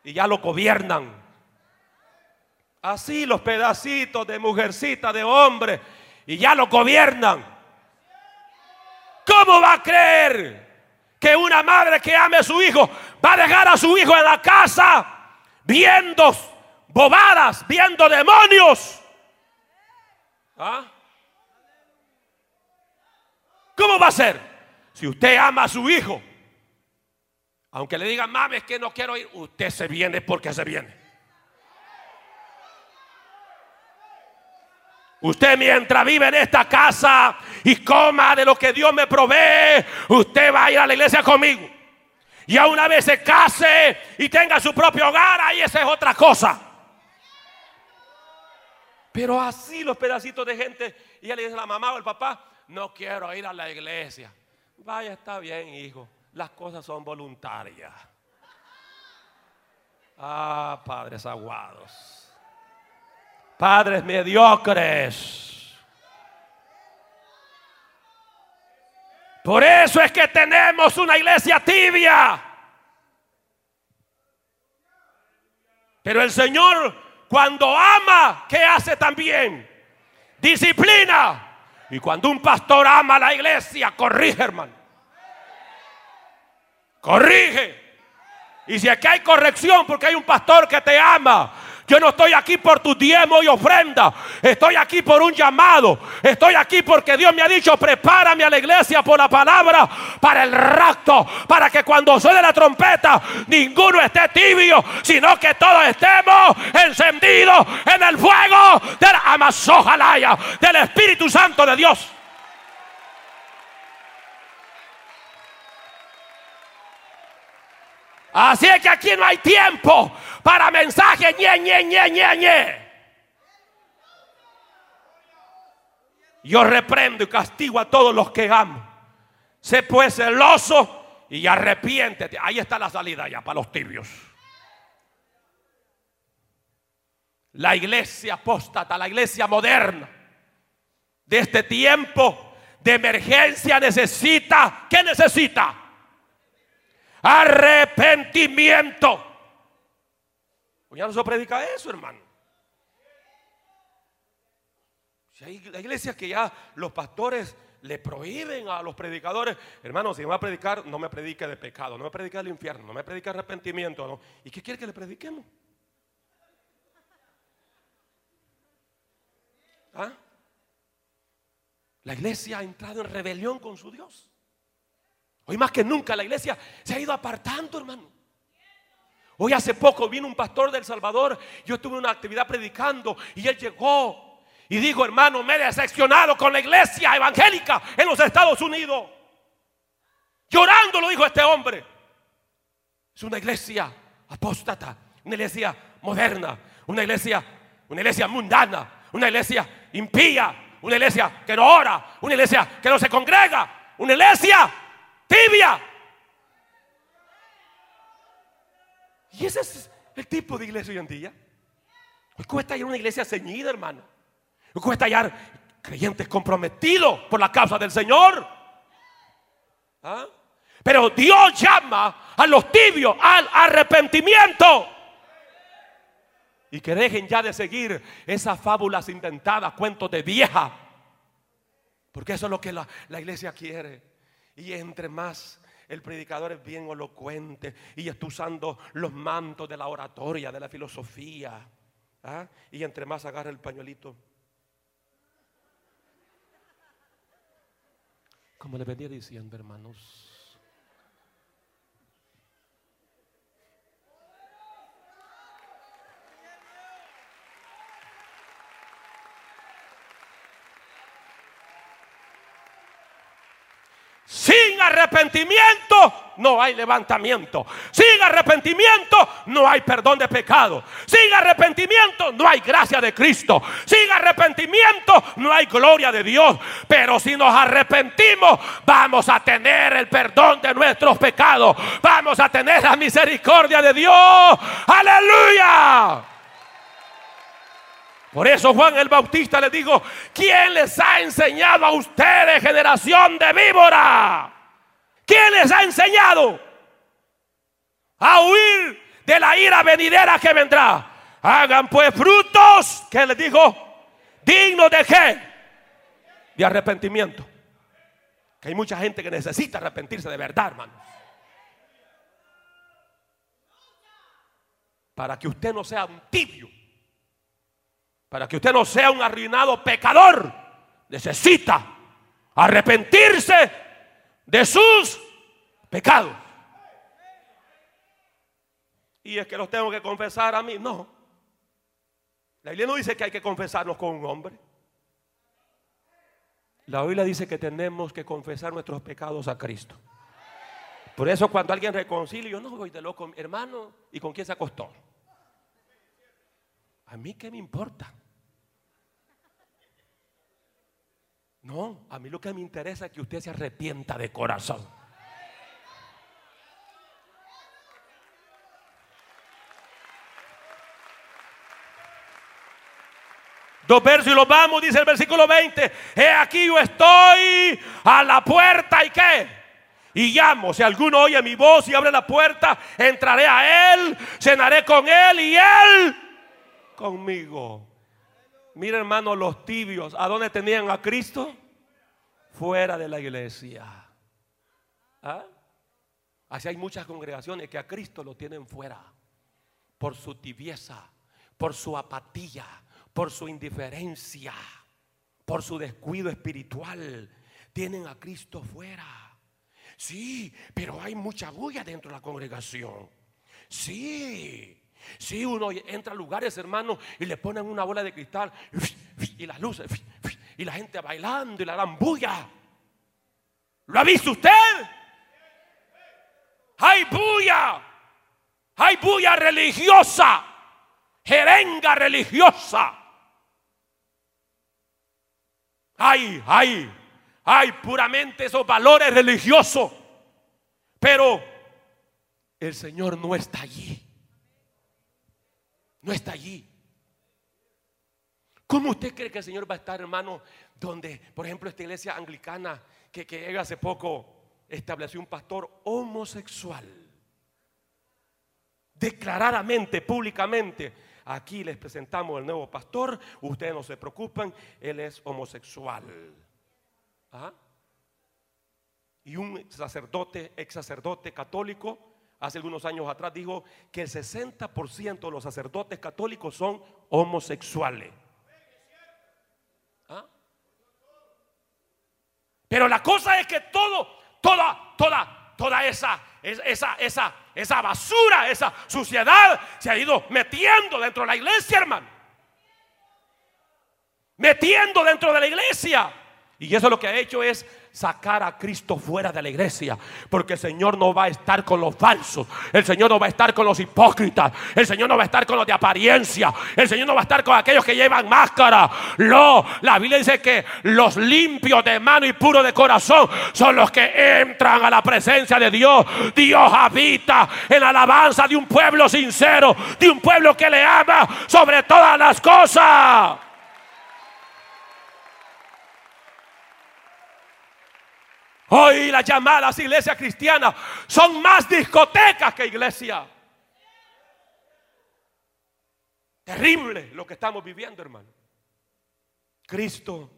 y ya lo gobiernan. Así los pedacitos de mujercita, de hombre, y ya lo gobiernan. ¿Cómo va a creer que una madre que ame a su hijo va a dejar a su hijo en la casa viendo bobadas, viendo demonios. ¿Ah? ¿Cómo va a ser? Si usted ama a su hijo, aunque le digan, mami, es que no quiero ir, usted se viene porque se viene. Usted mientras vive en esta casa y coma de lo que Dios me provee, usted va a ir a la iglesia conmigo. Y a una vez se case y tenga su propio hogar, ahí esa es otra cosa. Pero así los pedacitos de gente, y ella le dice a la mamá o el papá, no quiero ir a la iglesia. Vaya, está bien, hijo, las cosas son voluntarias. Ah, padres aguados. Padres mediocres. Por eso es que tenemos una iglesia tibia. Pero el Señor cuando ama, ¿qué hace también? Disciplina. Y cuando un pastor ama a la iglesia, corrige, hermano. Corrige. Y si aquí hay corrección, porque hay un pastor que te ama, yo no estoy aquí por tu diezmo y ofrenda. Estoy aquí por un llamado. Estoy aquí porque Dios me ha dicho, prepárame a la iglesia por la palabra para el rapto. Para que cuando suene la trompeta, ninguno esté tibio, sino que todos estemos encendidos en el fuego de la del Espíritu Santo de Dios. Así es que aquí no hay tiempo para mensajes ñe, ñe, ñe, ñe, ñe. Yo reprendo y castigo a todos los que amo. Sé pues celoso y arrepiéntete. Ahí está la salida ya para los tibios. La iglesia apóstata, la iglesia moderna de este tiempo de emergencia necesita, ¿qué necesita? Arrepentimiento. Pues ya no se predica eso, hermano. Si hay iglesias que ya los pastores le prohíben a los predicadores, hermano, si me va a predicar, no me predique de pecado, no me predique del infierno, no me predique arrepentimiento. ¿Y qué quiere que le prediquemos? ¿Ah? La iglesia ha entrado en rebelión con su Dios. Hoy más que nunca la iglesia se ha ido apartando, hermano. Hoy hace poco vino un pastor del Salvador. Yo tuve una actividad predicando y él llegó y dijo, hermano, me he decepcionado con la iglesia evangélica en los Estados Unidos. Llorando lo dijo este hombre. Es una iglesia apóstata, una iglesia moderna, una iglesia, una iglesia mundana, una iglesia impía, una iglesia que no ora, una iglesia que no se congrega, una iglesia tibia. Y ese es el tipo de iglesia hoy en día. Hoy cuesta hallar una iglesia ceñida, hermano. Hoy cuesta hallar creyentes comprometidos por la causa del Señor. ¿Ah? Pero Dios llama a los tibios al arrepentimiento. Y que dejen ya de seguir esas fábulas inventadas, cuentos de vieja. Porque eso es lo que la, la iglesia quiere. Y entre más el predicador es bien elocuente y está usando los mantos de la oratoria, de la filosofía. ¿ah? Y entre más agarra el pañuelito. Como le venía diciendo, hermanos. Arrepentimiento no hay levantamiento. Sin arrepentimiento no hay perdón de pecado. Sin arrepentimiento no hay gracia de Cristo. Sin arrepentimiento no hay gloria de Dios. Pero si nos arrepentimos, vamos a tener el perdón de nuestros pecados. Vamos a tener la misericordia de Dios. Aleluya. Por eso Juan el Bautista le dijo, ¿quién les ha enseñado a ustedes, generación de víbora? ¿Quién les ha enseñado a huir de la ira venidera que vendrá? Hagan pues frutos, ¿qué les dijo? Dignos de qué? De arrepentimiento. Que hay mucha gente que necesita arrepentirse de verdad, hermanos. Para que usted no sea un tibio para que usted no sea un arruinado pecador, necesita arrepentirse de sus pecados. Y es que los tengo que confesar a mí. No. La Biblia no dice que hay que confesarnos con un hombre. La Biblia dice que tenemos que confesar nuestros pecados a Cristo. Por eso cuando alguien reconcilia, yo no voy de loco, hermano, ¿y con quién se acostó? A mí qué me importa. No, a mí lo que me interesa es que usted se arrepienta de corazón. Dos versos y los vamos, dice el versículo 20. He aquí yo estoy a la puerta y qué. Y llamo, si alguno oye mi voz y abre la puerta, entraré a él, cenaré con él y él conmigo. Mira hermano, los tibios, ¿a dónde tenían a Cristo? Fuera de la iglesia. ¿Ah? Así hay muchas congregaciones que a Cristo lo tienen fuera. Por su tibieza, por su apatía, por su indiferencia, por su descuido espiritual. Tienen a Cristo fuera. Sí, pero hay mucha bulla dentro de la congregación. Sí. Si uno entra a lugares, hermano, y le ponen una bola de cristal y las luces y la gente bailando y la dan bulla. ¿Lo ha visto usted? Hay bulla. Hay bulla religiosa. Jerenga religiosa. Hay, hay, hay puramente esos valores religiosos. Pero el Señor no está allí no está allí. ¿Cómo usted cree que el Señor va a estar, hermano, donde, por ejemplo, esta iglesia anglicana que, que hace poco estableció un pastor homosexual? Declaradamente, públicamente, aquí les presentamos el nuevo pastor, ustedes no se preocupen, él es homosexual. ¿Ah? Y un sacerdote, ex sacerdote católico, hace algunos años atrás dijo que el 60% de los sacerdotes católicos son homosexuales. ¿Ah? Pero la cosa es que todo, toda, toda, toda esa, esa, esa, esa basura, esa suciedad se ha ido metiendo dentro de la iglesia, hermano. Metiendo dentro de la iglesia. Y eso lo que ha hecho es sacar a Cristo fuera de la iglesia. Porque el Señor no va a estar con los falsos. El Señor no va a estar con los hipócritas. El Señor no va a estar con los de apariencia. El Señor no va a estar con aquellos que llevan máscara. No, la Biblia dice que los limpios de mano y puros de corazón son los que entran a la presencia de Dios. Dios habita en la alabanza de un pueblo sincero. De un pueblo que le ama sobre todas las cosas. Hoy las llamadas iglesias cristianas son más discotecas que iglesia. Terrible lo que estamos viviendo, hermano. Cristo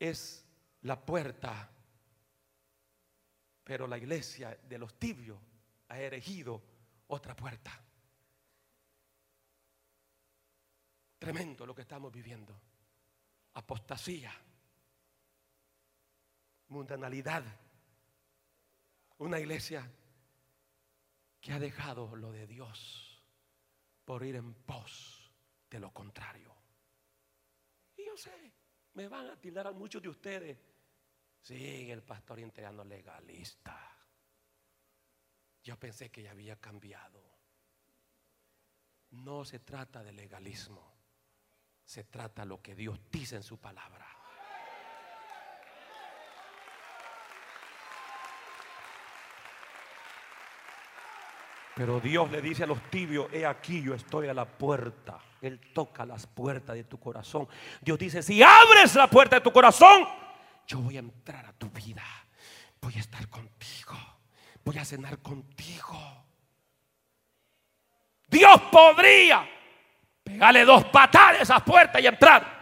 es la puerta, pero la iglesia de los tibios ha erigido otra puerta. Tremendo lo que estamos viviendo. Apostasía mundanalidad. Una iglesia que ha dejado lo de Dios por ir en pos de lo contrario. Y yo sé, me van a tildar a muchos de ustedes. Sí, el pastor integrando legalista. Yo pensé que ya había cambiado. No se trata de legalismo. Se trata de lo que Dios dice en su palabra. Pero Dios le dice a los tibios, he aquí yo estoy a la puerta. Él toca las puertas de tu corazón. Dios dice, si abres la puerta de tu corazón, yo voy a entrar a tu vida. Voy a estar contigo. Voy a cenar contigo. Dios podría pegarle dos patadas a esas puertas y entrar.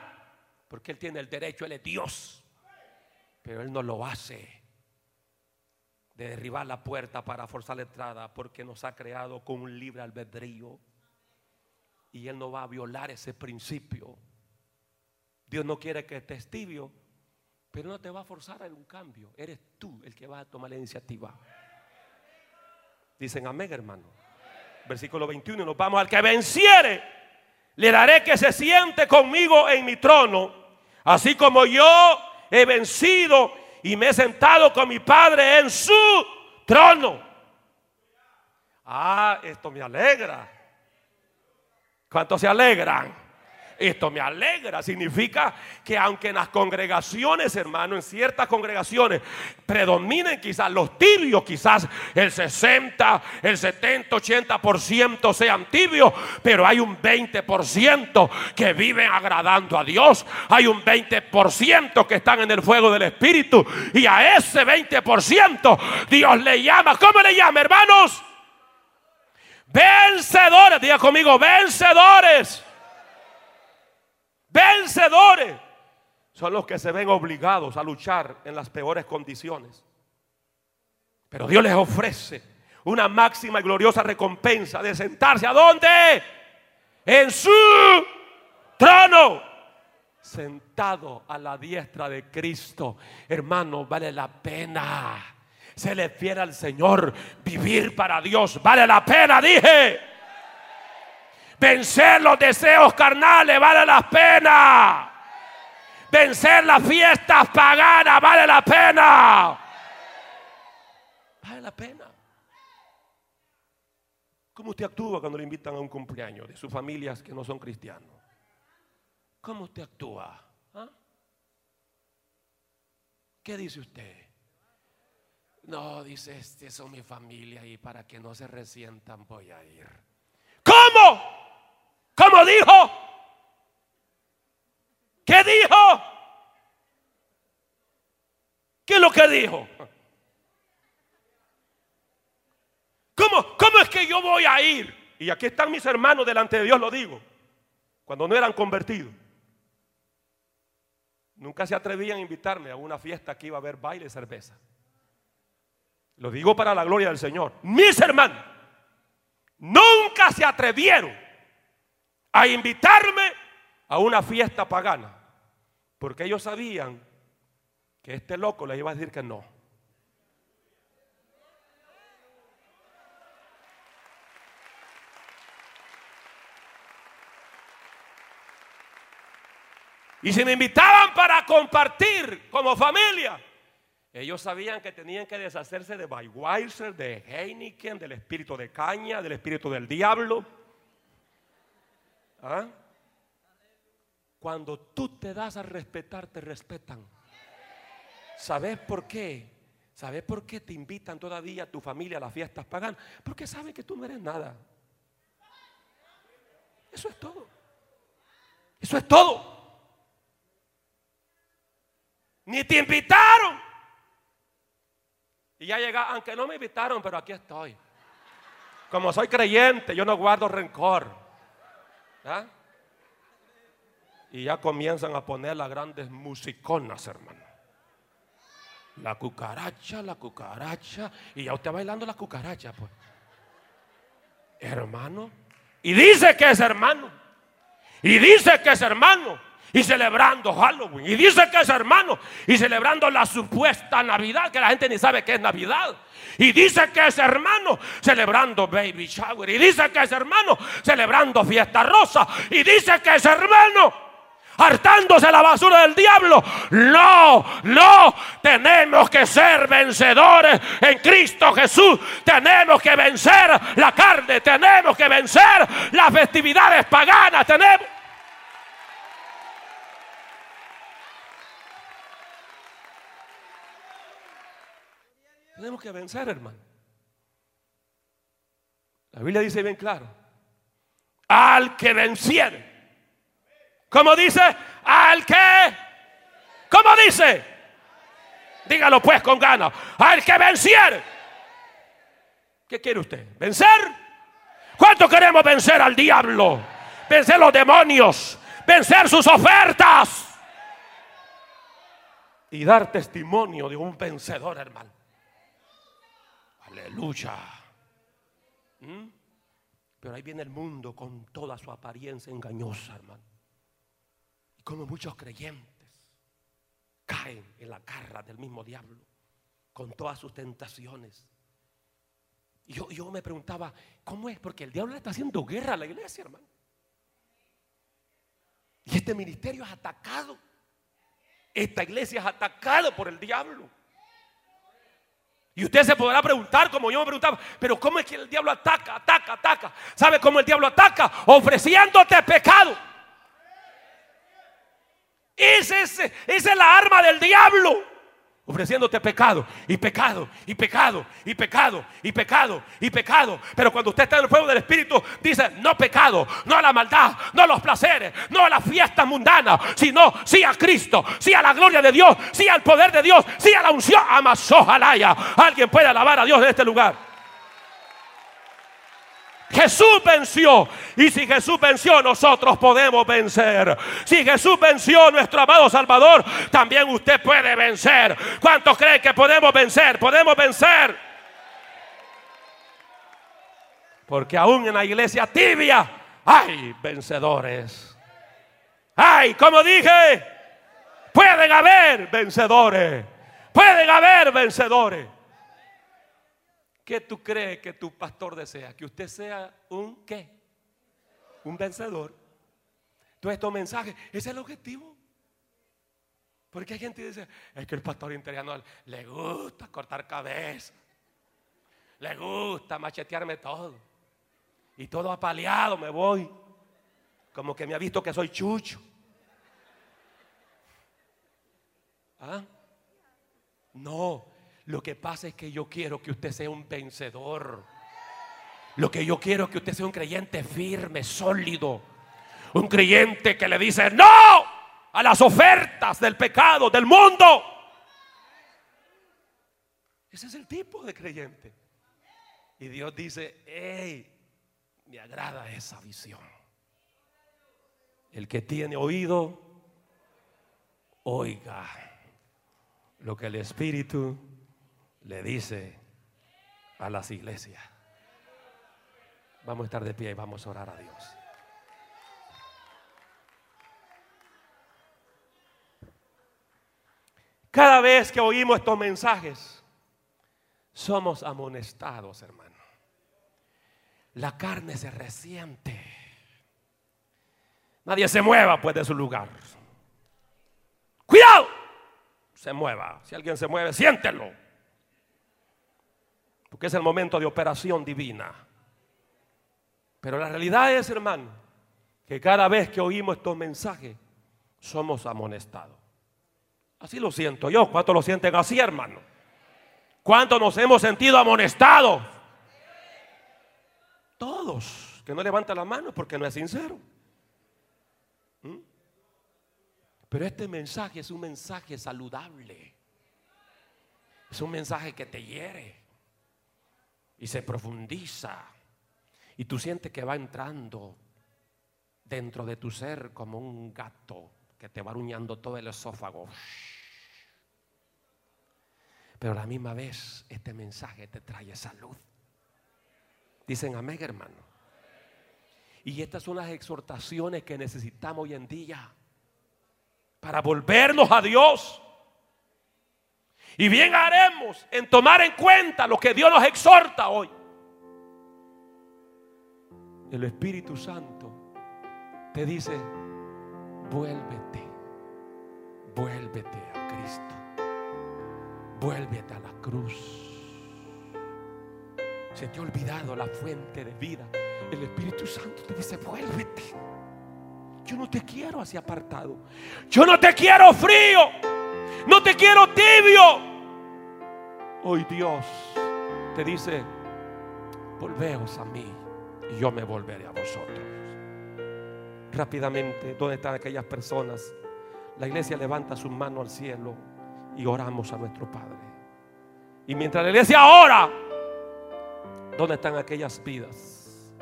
Porque Él tiene el derecho, Él es Dios. Pero Él no lo hace de derribar la puerta para forzar la entrada porque nos ha creado con un libre albedrío. Y Él no va a violar ese principio. Dios no quiere que estés tibio, pero no te va a forzar a un cambio. Eres tú el que va a tomar la iniciativa. Dicen amén, hermano. Versículo 21, nos vamos al que venciere. Le daré que se siente conmigo en mi trono, así como yo he vencido y me he sentado con mi Padre en su trono. Ah, esto me alegra. ¿Cuántos se alegran? Esto me alegra. Significa que aunque en las congregaciones, hermano, en ciertas congregaciones predominen quizás los tibios, quizás el 60, el 70, 80% sean tibios, pero hay un 20% que viven agradando a Dios. Hay un 20% que están en el fuego del Espíritu. Y a ese 20% Dios le llama. ¿Cómo le llama, hermanos? Vencedores. Diga conmigo, vencedores. Vencedores son los que se ven obligados a luchar en las peores condiciones. Pero Dios les ofrece una máxima y gloriosa recompensa de sentarse a dónde? En su trono. Sentado a la diestra de Cristo. Hermano, vale la pena. Se le fiera al Señor. Vivir para Dios. Vale la pena, dije. Vencer los deseos carnales vale la pena. Vencer las fiestas paganas vale la pena. Vale la pena. ¿Cómo usted actúa cuando le invitan a un cumpleaños de sus familias que no son cristianos? ¿Cómo usted actúa? ¿Ah? ¿Qué dice usted? No, dice, este son mi familia y para que no se resientan voy a ir. ¿Cómo? ¿Cómo dijo? ¿Qué dijo? ¿Qué es lo que dijo? ¿Cómo, ¿Cómo es que yo voy a ir? Y aquí están mis hermanos delante de Dios, lo digo. Cuando no eran convertidos. Nunca se atrevían a invitarme a una fiesta que iba a haber baile y cerveza. Lo digo para la gloria del Señor. Mis hermanos nunca se atrevieron a invitarme a una fiesta pagana, porque ellos sabían que este loco le iba a decir que no. Y si me invitaban para compartir como familia, ellos sabían que tenían que deshacerse de Budweiser, de Heineken, del espíritu de caña, del espíritu del diablo. ¿Ah? Cuando tú te das a respetar, te respetan. ¿Sabes por qué? ¿Sabes por qué te invitan todavía a tu familia a las fiestas paganas? Porque saben que tú no eres nada. Eso es todo. Eso es todo. Ni te invitaron. Y ya llega, aunque no me invitaron, pero aquí estoy. Como soy creyente, yo no guardo rencor. ¿Ah? Y ya comienzan a poner las grandes musiconas, hermano. La cucaracha, la cucaracha. Y ya usted bailando la cucaracha, pues. Hermano. Y dice que es hermano. Y dice que es hermano. Y celebrando Halloween. Y dice que es hermano. Y celebrando la supuesta Navidad. Que la gente ni sabe que es Navidad. Y dice que es hermano celebrando baby shower. Y dice que es hermano celebrando fiesta rosa. Y dice que es hermano hartándose la basura del diablo. No, no, tenemos que ser vencedores en Cristo Jesús. Tenemos que vencer la carne, tenemos que vencer las festividades paganas, tenemos... Tenemos que vencer, hermano. La Biblia dice bien claro, al que venciere ¿Cómo dice? Al que. ¿Cómo dice? Dígalo pues con ganas. Al que venciere. ¿Qué quiere usted? ¿Vencer? ¿Cuánto queremos vencer al diablo? Vencer los demonios. Vencer sus ofertas. Y dar testimonio de un vencedor, hermano. Aleluya. ¿Mm? Pero ahí viene el mundo con toda su apariencia engañosa, hermano como muchos creyentes caen en la garra del mismo diablo con todas sus tentaciones. Y yo, yo me preguntaba, ¿cómo es? Porque el diablo le está haciendo guerra a la iglesia, hermano. Y este ministerio es atacado. Esta iglesia es atacada por el diablo. Y usted se podrá preguntar, como yo me preguntaba, pero ¿cómo es que el diablo ataca, ataca, ataca? ¿Sabe cómo el diablo ataca? Ofreciéndote pecado. Esa es, la arma del diablo. Ofreciéndote pecado y pecado y pecado y pecado y pecado y pecado. Pero cuando usted está en el fuego del Espíritu, dice no pecado, no a la maldad, no a los placeres, no a las fiestas mundanas, sino sí a Cristo, sí a la gloria de Dios, sí al poder de Dios, sí a la unción. Amazojalaya. Alguien puede alabar a Dios en este lugar. Jesús venció. Y si Jesús venció, nosotros podemos vencer. Si Jesús venció, nuestro amado Salvador, también usted puede vencer. ¿Cuántos creen que podemos vencer? Podemos vencer. Porque aún en la iglesia tibia hay vencedores. Hay, como dije, pueden haber vencedores. Pueden haber vencedores. ¿Qué tú crees que tu pastor desea? Que usted sea un qué? Un vencedor. Entonces estos mensajes, ese es el objetivo. Porque hay gente que dice, es que el pastor interior le gusta cortar cabeza. Le gusta machetearme todo. Y todo apaleado me voy. Como que me ha visto que soy chucho. ¿Ah? No, lo que pasa es que yo quiero que usted sea un vencedor. Lo que yo quiero es que usted sea un creyente firme, sólido. Un creyente que le dice no a las ofertas del pecado, del mundo. Ese es el tipo de creyente. Y Dios dice, hey, me agrada esa visión. El que tiene oído, oiga lo que el Espíritu le dice a las iglesias. Vamos a estar de pie y vamos a orar a Dios. Cada vez que oímos estos mensajes, somos amonestados, hermano. La carne se resiente. Nadie se mueva pues de su lugar. Cuidado. Se mueva. Si alguien se mueve, siéntelo. Porque es el momento de operación divina. Pero la realidad es, hermano, que cada vez que oímos estos mensajes, somos amonestados. Así lo siento yo. ¿Cuántos lo sienten así, hermano? ¿Cuántos nos hemos sentido amonestados? Todos. Que no levanta la mano porque no es sincero. ¿Mm? Pero este mensaje es un mensaje saludable. Es un mensaje que te hiere y se profundiza. Y tú sientes que va entrando dentro de tu ser como un gato que te va aruñando todo el esófago. Pero a la misma vez este mensaje te trae salud. Dicen amén, hermano. Y estas son las exhortaciones que necesitamos hoy en día para volvernos a Dios. Y bien haremos en tomar en cuenta lo que Dios nos exhorta hoy. El Espíritu Santo te dice, vuélvete, vuélvete a Cristo, vuélvete a la cruz. Se te ha olvidado la fuente de vida. El Espíritu Santo te dice, vuélvete. Yo no te quiero así apartado. Yo no te quiero frío. No te quiero tibio. Hoy Dios te dice, volveos a mí y yo me volveré a vosotros. Rápidamente, ¿dónde están aquellas personas? La iglesia levanta su mano al cielo y oramos a nuestro Padre. Y mientras la iglesia ora, ¿dónde están aquellas vidas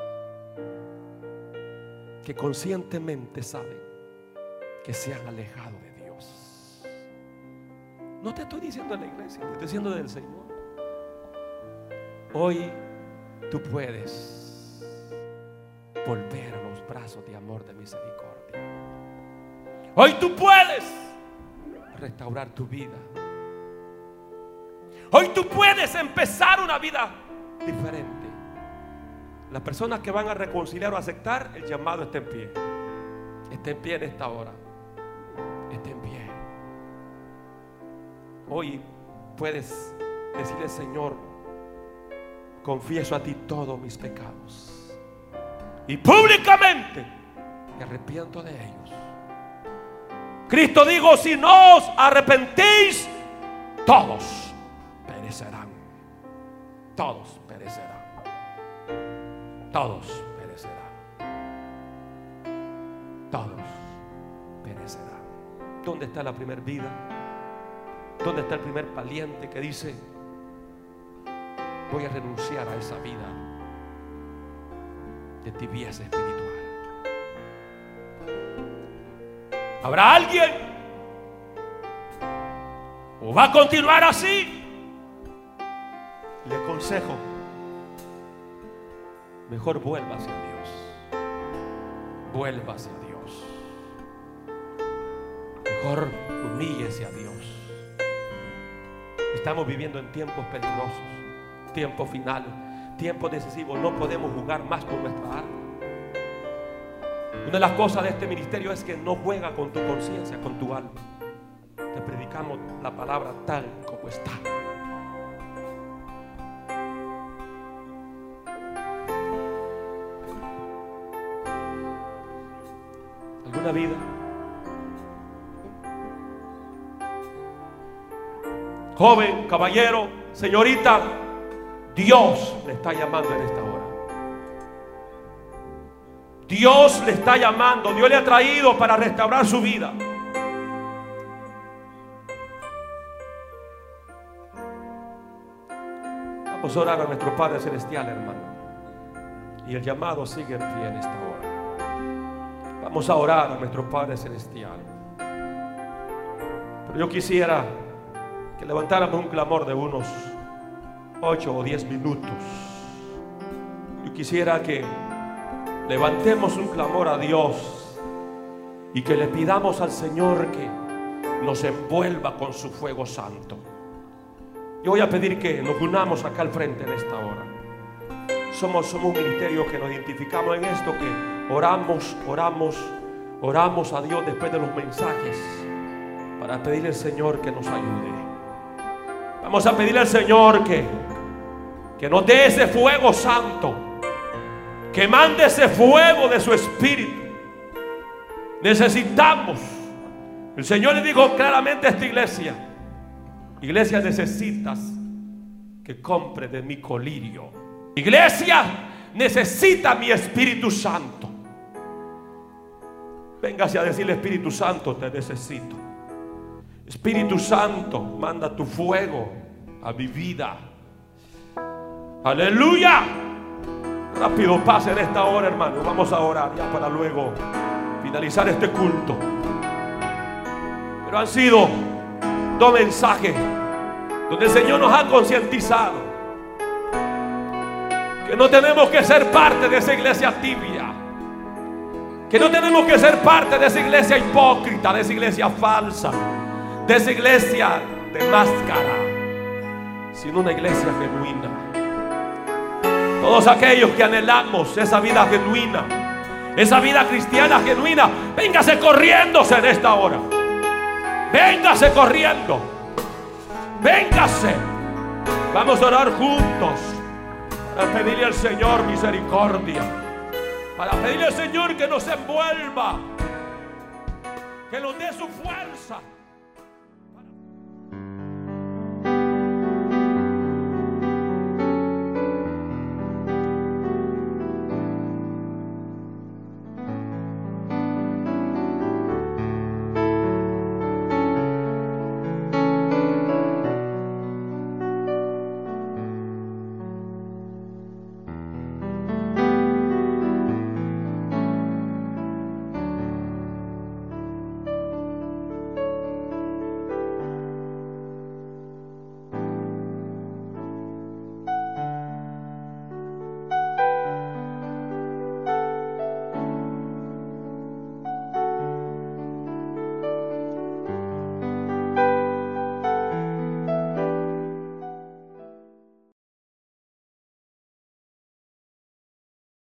que conscientemente saben que se han alejado de? No te estoy diciendo de la iglesia, te estoy diciendo del Señor. Hoy tú puedes volver a los brazos de amor de misericordia. Hoy tú puedes restaurar tu vida. Hoy tú puedes empezar una vida diferente. Las personas que van a reconciliar o aceptar, el llamado está en pie. Está en pie en esta hora. Está en pie. Hoy puedes decirle, Señor, confieso a ti todos mis pecados y públicamente me arrepiento de ellos. Cristo dijo, si no os arrepentís, todos perecerán. Todos perecerán. Todos perecerán. Todos perecerán. ¿Dónde está la primer vida? ¿Dónde está el primer valiente que dice, voy a renunciar a esa vida de tibieza espiritual. ¿Habrá alguien? ¿O va a continuar así? Le aconsejo, mejor vuelva hacia Dios. Vuelva hacia Dios. Mejor humíllese a Dios. Estamos viviendo en tiempos peligrosos, tiempos finales tiempo decisivo. No podemos jugar más con nuestra alma. Una de las cosas de este ministerio es que no juega con tu conciencia, con tu alma. Te predicamos la palabra tal como está. ¿Alguna vida? Joven, caballero, señorita, Dios le está llamando en esta hora. Dios le está llamando. Dios le ha traído para restaurar su vida. Vamos a orar a nuestro Padre Celestial, hermano. Y el llamado sigue en pie en esta hora. Vamos a orar a nuestro Padre Celestial. Pero yo quisiera que levantáramos un clamor de unos 8 o 10 minutos. Yo quisiera que levantemos un clamor a Dios y que le pidamos al Señor que nos envuelva con su fuego santo. Yo voy a pedir que nos unamos acá al frente en esta hora. Somos, somos un ministerio que nos identificamos en esto, que oramos, oramos, oramos a Dios después de los mensajes para pedirle al Señor que nos ayude. Vamos a pedirle al Señor que, que nos dé ese fuego santo, que mande ese fuego de su espíritu. Necesitamos. El Señor le dijo claramente a esta iglesia, iglesia necesitas que compre de mi colirio. Iglesia necesita mi Espíritu Santo. Véngase a decirle Espíritu Santo, te necesito. Espíritu Santo, manda tu fuego a mi vida. Aleluya. Rápido, pase en esta hora, hermano. Vamos a orar ya para luego finalizar este culto. Pero han sido dos mensajes donde el Señor nos ha concientizado que no tenemos que ser parte de esa iglesia tibia. Que no tenemos que ser parte de esa iglesia hipócrita, de esa iglesia falsa, de esa iglesia de máscara, sino una iglesia genuina. Todos aquellos que anhelamos esa vida genuina, esa vida cristiana genuina, véngase corriéndose en esta hora. Véngase corriendo. Véngase. Vamos a orar juntos para pedirle al Señor misericordia. Para pedirle al Señor que nos envuelva. Que nos dé su fuerza.